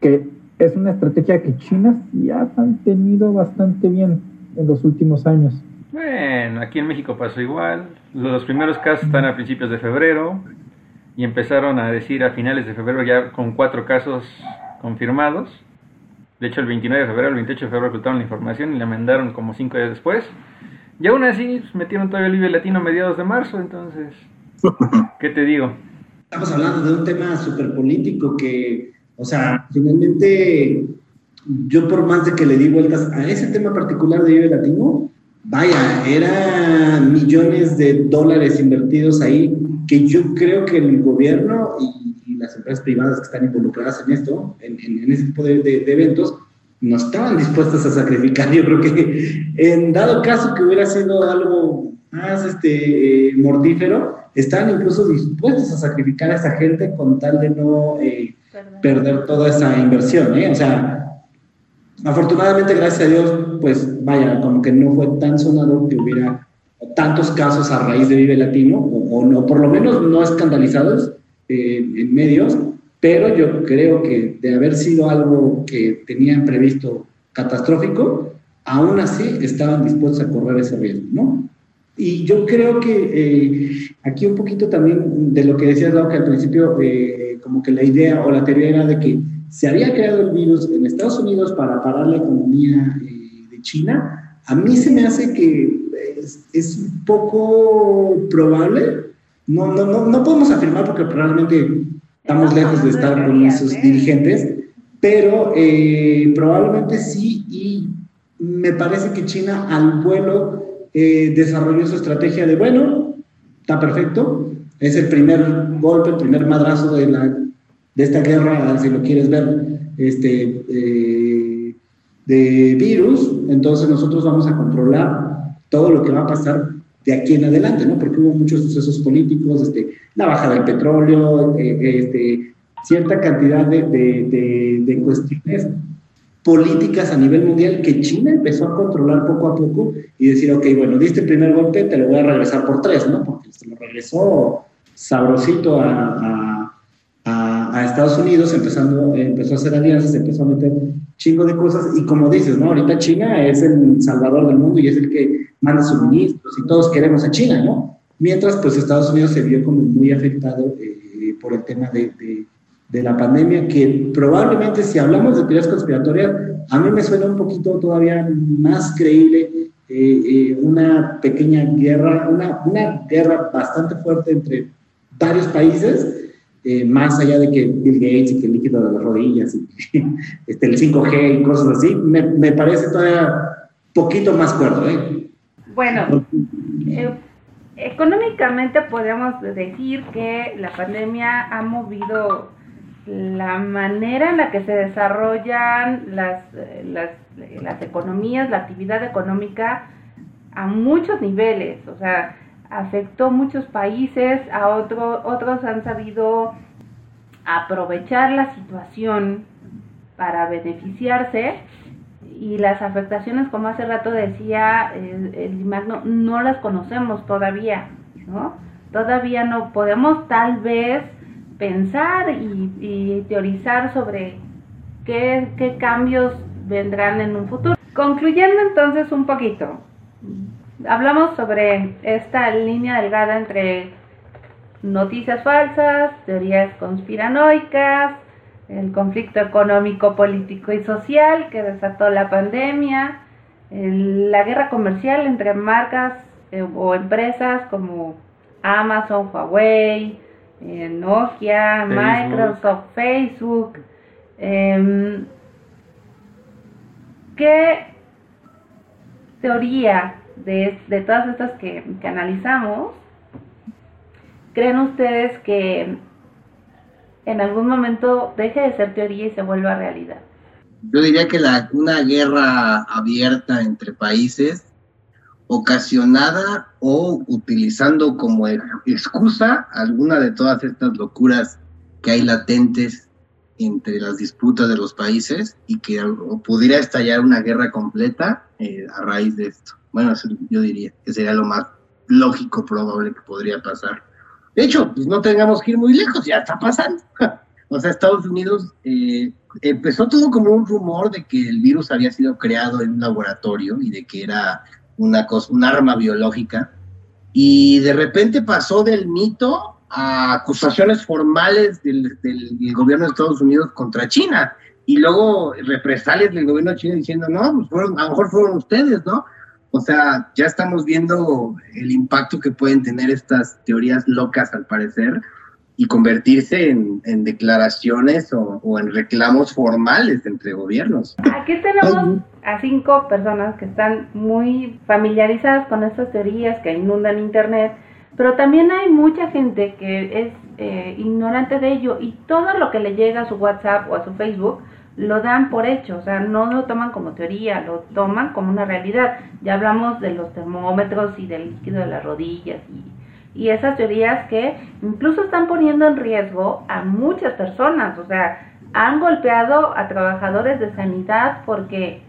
Que es una estrategia que China ya ha tenido bastante bien en los últimos años. Bueno, aquí en México pasó igual. Los primeros casos están a principios de febrero y empezaron a decir a finales de febrero ya con cuatro casos confirmados. De hecho, el 29 de febrero, el 28 de febrero ocultaron la información y la mandaron como cinco días después. Y aún así pues, metieron todavía el Vive Latino a mediados de marzo, entonces, ¿qué te digo? Estamos hablando de un tema súper político que, o sea, finalmente, yo por más de que le di vueltas a ese tema particular de Vive Latino, vaya, eran millones de dólares invertidos ahí que yo creo que el gobierno y, las empresas privadas que están involucradas en esto, en, en, ese tipo de, de eventos, no estaban dispuestas a sacrificar. Yo creo que en dado caso que hubiera sido algo más este, mortífero, estaban incluso dispuestos a sacrificar a esa gente con tal de no eh, perder toda esa inversión. ¿eh? O sea, afortunadamente, gracias a Dios, pues vaya, como que no fue tan sonado que hubiera tantos casos a raíz de Vive Latino, o, no, por lo menos no escandalizados eh, en medios, pero yo creo que de haber sido algo que tenían previsto catastrófico, aún así estaban dispuestos a correr ese riesgo, ¿no? Y yo creo que eh, aquí un poquito también de lo que decías, Lau, que al principio eh, como que la idea o la teoría era de que se había creado el virus en Estados Unidos para parar la economía eh, de China, a mí se me hace que es, es un poco probable, no, no, no, no podemos afirmar porque probablemente estamos lejos de estar con esos dirigentes, pero eh, probablemente sí, y me parece que China al vuelo eh, desarrolló su estrategia de, bueno, está perfecto, es el primer golpe, el primer madrazo de, la, de esta guerra, si lo quieres ver, este, eh, de virus, entonces nosotros vamos a controlar todo lo que va a pasar de aquí en adelante, ¿no? Porque hubo muchos sucesos políticos, este, la bajada del petróleo, eh, este, cierta cantidad de, de, cuestiones políticas a nivel mundial que China empezó a controlar poco a poco y decir, ok, bueno, diste el primer golpe, te lo voy a regresar por tres, ¿no? Porque se lo regresó sabrosito a, a Estados Unidos, empezando, empezó a hacer alianzas, empezó a meter chingo de cosas y como dices, ¿no? Ahorita China es el salvador del mundo y es el que manda suministros y todos queremos a China, ¿no? Mientras, pues Estados Unidos se vio como muy afectado eh, por el tema de, de, la pandemia, que probablemente si hablamos de teorías conspiratorias, a mí me suena un poquito todavía más creíble eh, eh, una pequeña guerra, una, una guerra bastante fuerte entre varios países, más allá de que Bill Gates y que el líquido de las rodillas y este, el 5G y cosas así, me, me parece todavía poquito más cuerdo, ¿eh? Bueno, eh, económicamente podemos decir que la pandemia ha movido la manera en la que se desarrollan las, las, las economías, la actividad económica a muchos niveles. O sea, afectó muchos países, a otro, otros han sabido aprovechar la situación para beneficiarse y las afectaciones, como hace rato decía el, el IMAG, no, las conocemos todavía, ¿no? Todavía no podemos tal vez pensar y, teorizar sobre qué, qué cambios vendrán en un futuro. Concluyendo entonces un poquito, hablamos sobre esta línea delgada entre noticias falsas, teorías conspiranoicas, el conflicto económico, político y social que desató la pandemia, la guerra comercial entre marcas eh, o empresas como Amazon, Huawei, eh, Nokia, Microsoft, Facebook. Em, ¿Qué teoría de, todas estas que, que analizamos creen ustedes que en algún momento deje de ser teoría y se vuelva realidad? Yo diría que la, una guerra abierta entre países, ocasionada o utilizando como excusa alguna de todas estas locuras que hay latentes entre las disputas de los países y que pudiera estallar una guerra completa eh, a raíz de esto. Bueno, yo diría que sería lo más lógico, probable que podría pasar. De hecho, pues no tengamos que ir muy lejos, ya está pasando. o sea, Estados Unidos eh, empezó todo como un rumor de que el virus había sido creado en un laboratorio y de que era una cosa, un arma biológica. Y de repente pasó del mito a acusaciones formales del, gobierno de Estados Unidos contra China. Y luego represalias del gobierno de China diciendo, no, pues fueron, a lo mejor fueron ustedes, ¿no? O sea, ya estamos viendo el impacto que pueden tener estas teorías locas al parecer y convertirse en, declaraciones o, en reclamos formales entre gobiernos. Aquí tenemos a cinco personas que están muy familiarizadas con estas teorías que inundan Internet, pero también hay mucha gente que es eh, ignorante de ello y todo lo que le llega a su WhatsApp o a su Facebook lo dan por hecho, o sea, no lo toman como teoría, lo toman como una realidad. Ya hablamos de los termómetros y del líquido de las rodillas y, y esas teorías que incluso están poniendo en riesgo a muchas personas, o sea, han golpeado a trabajadores de sanidad porque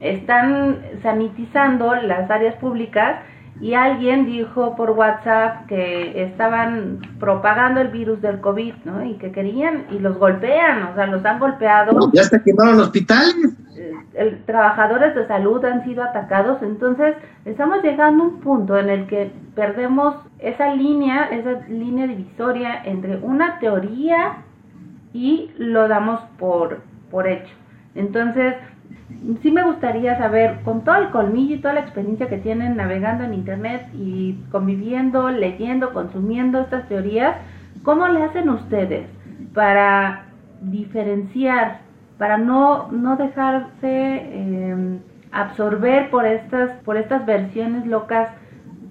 están sanitizando las áreas públicas y alguien dijo por WhatsApp que estaban propagando el virus del COVID, ¿no? Y que querían, y los golpean, o sea, los han golpeado. ya se quemaron hospitales. Eh, el, trabajadores de salud han sido atacados, entonces estamos llegando a un punto en el que perdemos esa línea, esa línea divisoria entre una teoría y lo damos por, por hecho. Entonces, sí me gustaría saber, con todo el colmillo y toda la experiencia que tienen navegando en Internet y conviviendo, leyendo, consumiendo estas teorías, ¿cómo le hacen ustedes para diferenciar, para no, no dejarse em, absorber por estas, por estas versiones locas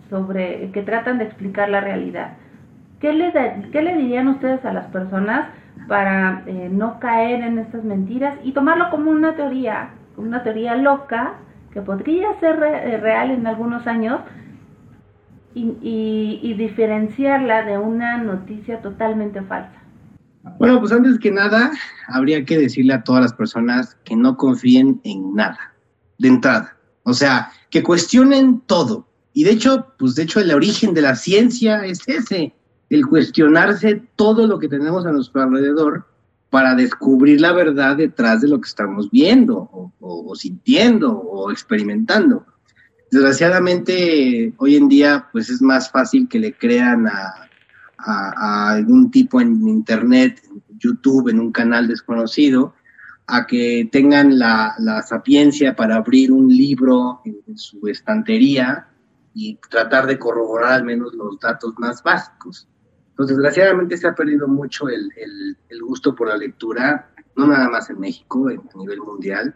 sobre que tratan de explicar la realidad? ¿Qué le, qué le dirían ustedes a las personas para eh, no caer en estas mentiras y tomarlo como una teoría, una teoría loca que podría ser eh, real en algunos años y, diferenciarla de una noticia totalmente falsa. Bueno, pues antes que nada, habría que decirle a todas las personas que no confíen en nada, de entrada. O sea, que cuestionen todo. Y de hecho, pues de hecho el origen de la ciencia es ese, el cuestionarse todo lo que tenemos a nuestro alrededor para descubrir la verdad detrás de lo que estamos viendo o, sintiendo o experimentando. Desgraciadamente, hoy en día, pues es más fácil que le crean a, algún tipo en Internet, en YouTube, en un canal desconocido, a que tengan la, sapiencia para abrir un libro en, su estantería y tratar de corroborar al menos los datos más básicos. Entonces, desgraciadamente se ha perdido mucho el, gusto por la lectura, no nada más en México, a nivel mundial.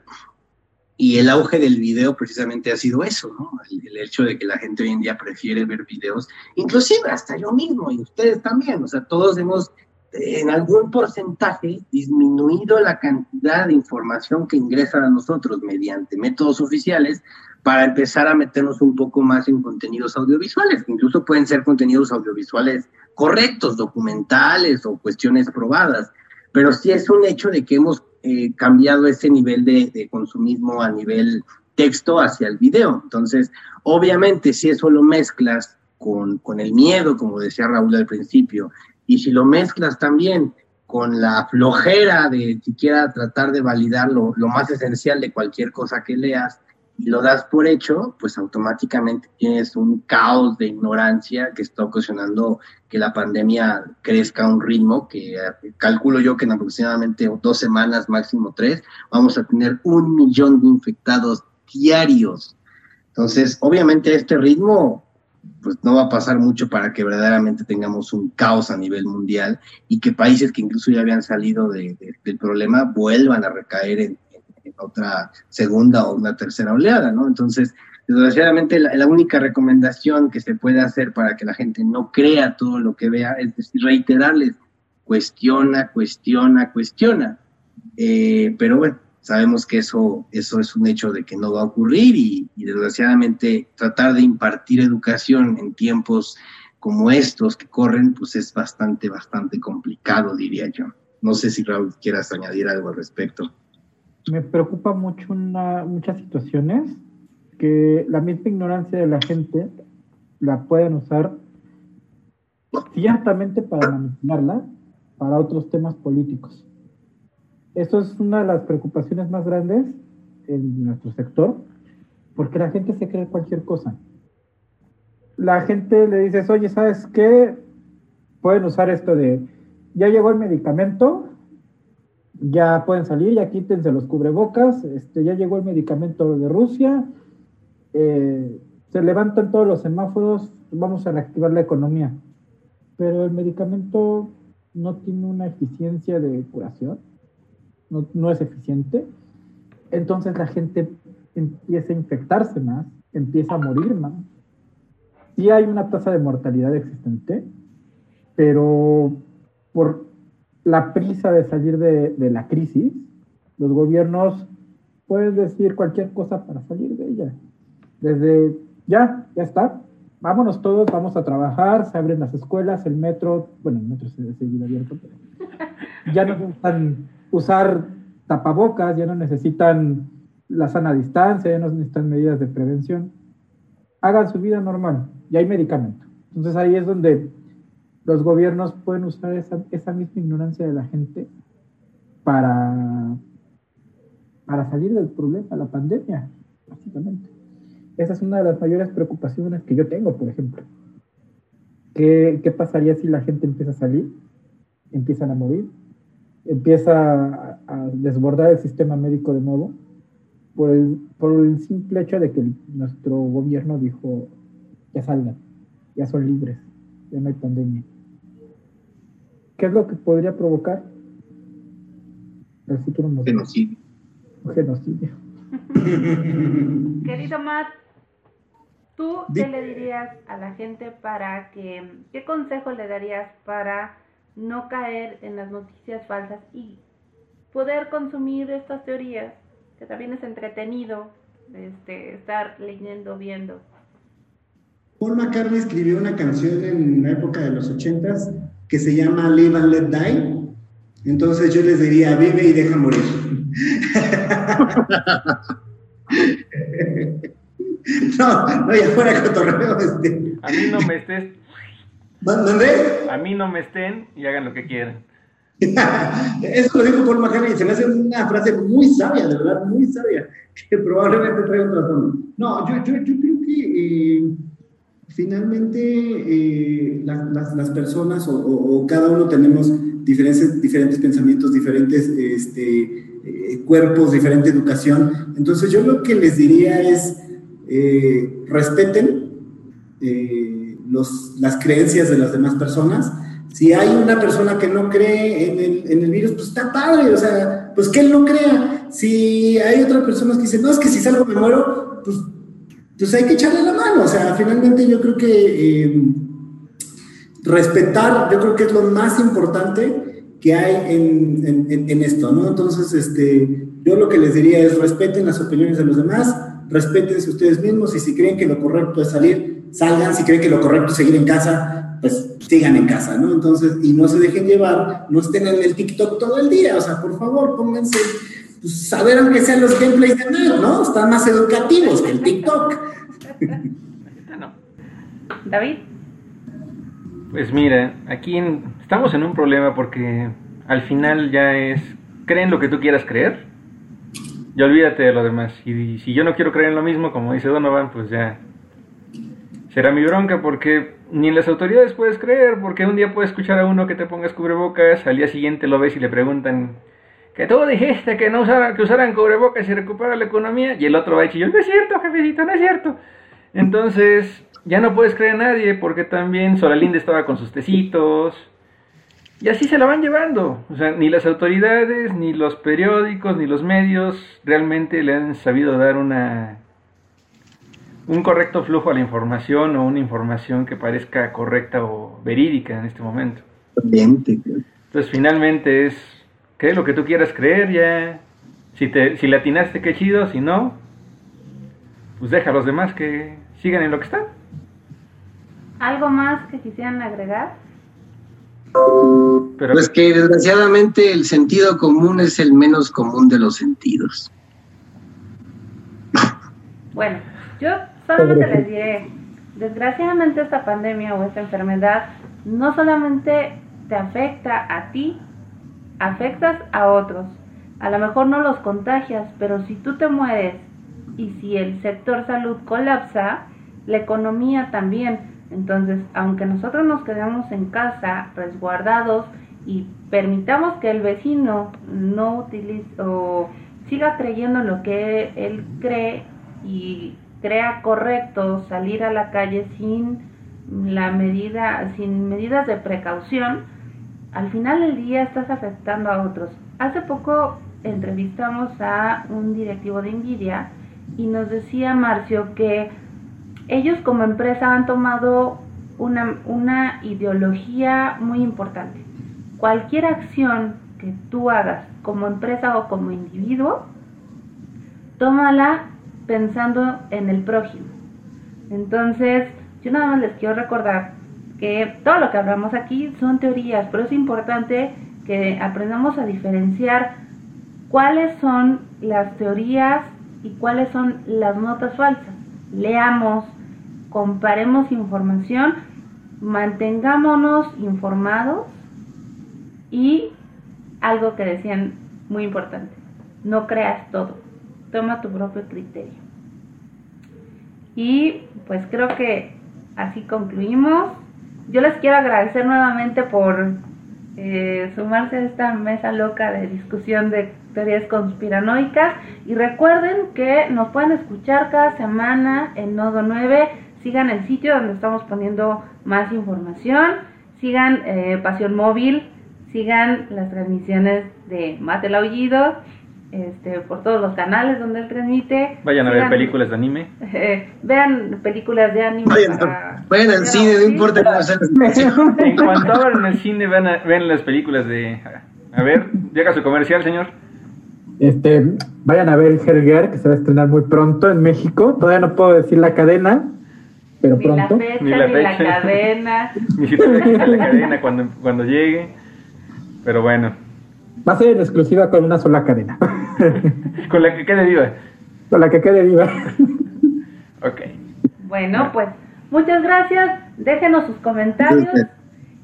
Y el auge del video precisamente ha sido eso, ¿no? El, hecho de que la gente hoy en día prefiere ver videos, inclusive hasta yo mismo y ustedes también, o sea, todos hemos en algún porcentaje disminuido la cantidad de información que ingresa a nosotros mediante métodos oficiales para empezar a meternos un poco más en contenidos audiovisuales, que incluso pueden ser contenidos audiovisuales correctos, documentales o cuestiones probadas, pero sí es un hecho de que hemos eh, cambiado ese nivel de, de, consumismo a nivel texto hacia el video. Entonces, obviamente, si eso lo mezclas con, con el miedo, como decía Raúl al principio, y si lo mezclas también con la flojera de siquiera tratar de validar lo, lo, más esencial de cualquier cosa que leas y lo das por hecho, pues automáticamente tienes un caos de ignorancia que está ocasionando que la pandemia crezca a un ritmo que eh, calculo yo que en aproximadamente dos semanas, máximo tres, vamos a tener un millón de infectados diarios. Entonces, obviamente este ritmo pues no va a pasar mucho para que verdaderamente tengamos un caos a nivel mundial y que países que incluso ya habían salido de, de, del problema vuelvan a recaer en, otra segunda o una tercera oleada, ¿no? Entonces, desgraciadamente, la, única recomendación que se puede hacer para que la gente no crea todo lo que vea es reiterarles, cuestiona, cuestiona, cuestiona. Eh, pero bueno, sabemos que eso, eso es un hecho de que no va a ocurrir y, desgraciadamente tratar de impartir educación en tiempos como estos que corren, pues es bastante, bastante complicado, diría yo. No sé si Raúl quieras añadir algo al respecto. Me preocupa mucho una, muchas situaciones que la misma ignorancia de la gente la pueden usar ciertamente para manipularla para otros temas políticos. Esto es una de las preocupaciones más grandes en nuestro sector, porque la gente se cree cualquier cosa. La gente le dices, oye, ¿sabes qué? Pueden usar esto de, ya llegó el medicamento, ya pueden salir, ya quítense los cubrebocas, este, ya llegó el medicamento de Rusia, eh, se levantan todos los semáforos, vamos a reactivar la economía. Pero el medicamento no tiene una eficiencia de curación no, no es eficiente, entonces la gente empieza a infectarse más, empieza a morir más. Sí hay una tasa de mortalidad existente, pero por la prisa de salir de, la crisis, los gobiernos pueden decir cualquier cosa para salir de ella. Desde ya, ya está, vámonos todos, vamos a trabajar, se abren las escuelas, el metro, bueno, el metro se seguir abierto, pero ya no están usar tapabocas, ya no necesitan la sana distancia, ya no necesitan medidas de prevención. Hagan su vida normal y hay medicamento. Entonces ahí es donde los gobiernos pueden usar esa, esa misma ignorancia de la gente para, para salir del problema, la pandemia, básicamente. Esa es una de las mayores preocupaciones que yo tengo, por ejemplo. ¿Qué, qué pasaría si la gente empieza a salir? Empiezan a morir, empieza a, desbordar el sistema médico de nuevo por el, por el simple hecho de que nuestro gobierno dijo, ya salgan, ya son libres, ya no hay pandemia. ¿Qué es lo que podría provocar? El futuro nos genocidio. Un genocidio. Querido Matt, ¿tú qué le dirías a la gente para que, qué consejo le darías para no caer en las noticias falsas y poder consumir estas teorías, que también es entretenido este, estar leyendo, viendo. Paul McCartney escribió una canción en la época de los ochentas que se llama Live and Let Die. Entonces yo les diría, vive y deja morir. no, no, ya fuera cotorreo. Este. A mí no me estés ¿Dónde? A mí no me estén y hagan lo que quieran. Eso lo dijo Paul McCartney y se me hace una frase muy sabia, de verdad, muy sabia, que probablemente trae un trastorno. No, yo, yo, yo, creo que eh, finalmente eh, la, las, las, personas o, o, o, cada uno tenemos diferentes, diferentes pensamientos, diferentes este, eh, cuerpos, diferente educación. Entonces yo lo que les diría es eh, respeten los, las creencias de las demás personas. Si hay una persona que no cree en el, en el, virus, pues está padre, o sea, pues que él no crea. Si hay otras personas que dicen, no, es que si salgo me muero, pues, pues hay que echarle la mano. O sea, finalmente yo creo que eh, respetar, yo creo que es lo más importante que hay en, en, en, esto, ¿no? Entonces, este, yo lo que les diría es respeten las opiniones de los demás, respétense ustedes mismos y si creen que lo correcto es salir, salgan, si creen que lo correcto es seguir en casa, pues sigan en casa, ¿no? Entonces, y no se dejen llevar, no estén en el TikTok todo el día, o sea, por favor, pónganse, pues, saber aunque sean los gameplays de Nerd, ¿no? Están más educativos que el TikTok. David. Pues mira, aquí estamos en un problema porque al final ya es, creen lo que tú quieras creer y olvídate de lo demás. Y, si yo no quiero creer en lo mismo, como dice Donovan, pues ya será mi bronca porque ni en las autoridades puedes creer, porque un día puedes escuchar a uno que te pongas cubrebocas, al día siguiente lo ves y le preguntan que tú dijiste que no usaran, que usaran cubrebocas y recupera la economía, y el otro va y yo, no es cierto, jefecito, no es cierto. Entonces, ya no puedes creer a nadie porque también Solalinde estaba con sus tecitos. Y así se la van llevando. O sea, ni las autoridades, ni los periódicos, ni los medios realmente le han sabido dar una un correcto flujo a la información o una información que parezca correcta o verídica en este momento. Entonces finalmente es, cree lo que tú quieras creer ya. Si, te, si le atinaste, qué chido. Si no, pues deja a los demás que sigan en lo que están. ¿Algo más que quisieran agregar? Pues que desgraciadamente el sentido común es el menos común de los sentidos. Bueno, yo solamente les diré, desgraciadamente esta pandemia o esta enfermedad no solamente te afecta a ti, afectas a otros. A lo mejor no los contagias, pero si tú te mueres y si el sector salud colapsa, la economía también. Entonces, aunque nosotros nos quedemos en casa resguardados y permitamos que el vecino no utilice o siga creyendo en lo que él cree y crea correcto salir a la calle sin la medida, sin medidas de precaución, al final del día estás afectando a otros. Hace poco entrevistamos a un directivo de Nvidia y nos decía Marcio que ellos como empresa han tomado una, una ideología muy importante. Cualquier acción que tú hagas como empresa o como individuo, tómala pensando en el prójimo. Entonces, yo nada más les quiero recordar que todo lo que hablamos aquí son teorías, pero es importante que aprendamos a diferenciar cuáles son las teorías y cuáles son las notas falsas. Leamos, comparemos información, mantengámonos informados y algo que decían muy importante, no creas todo, toma tu propio criterio. Y pues creo que así concluimos. Yo les quiero agradecer nuevamente por eh, sumarse a esta mesa loca de discusión de teorías conspiranoicas y recuerden que nos pueden escuchar cada semana en Nodo 9 sigan el sitio donde estamos poniendo más información, sigan eh, Pasión Móvil, sigan las transmisiones de Mate el Aullido, este, por todos los canales donde él transmite. Vayan a ver películas de anime. vean películas de anime. Vayan, al cine, no importa cómo sean En cuanto abran el cine, vean, las películas de... A ver, llega su comercial, señor. Este, vayan a ver Helger, que se va a estrenar muy pronto en México. Todavía no puedo decir la cadena, pero ni pronto. La fecha, ni la, fecha. la cadena. ni siquiera la cadena cuando, cuando llegue. Pero bueno. Va a ser en exclusiva con una sola cadena. con la que quede viva. Con la que quede viva. ok. Bueno, pues muchas gracias. Déjenos sus comentarios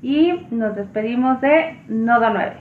y nos despedimos de Nodo 9.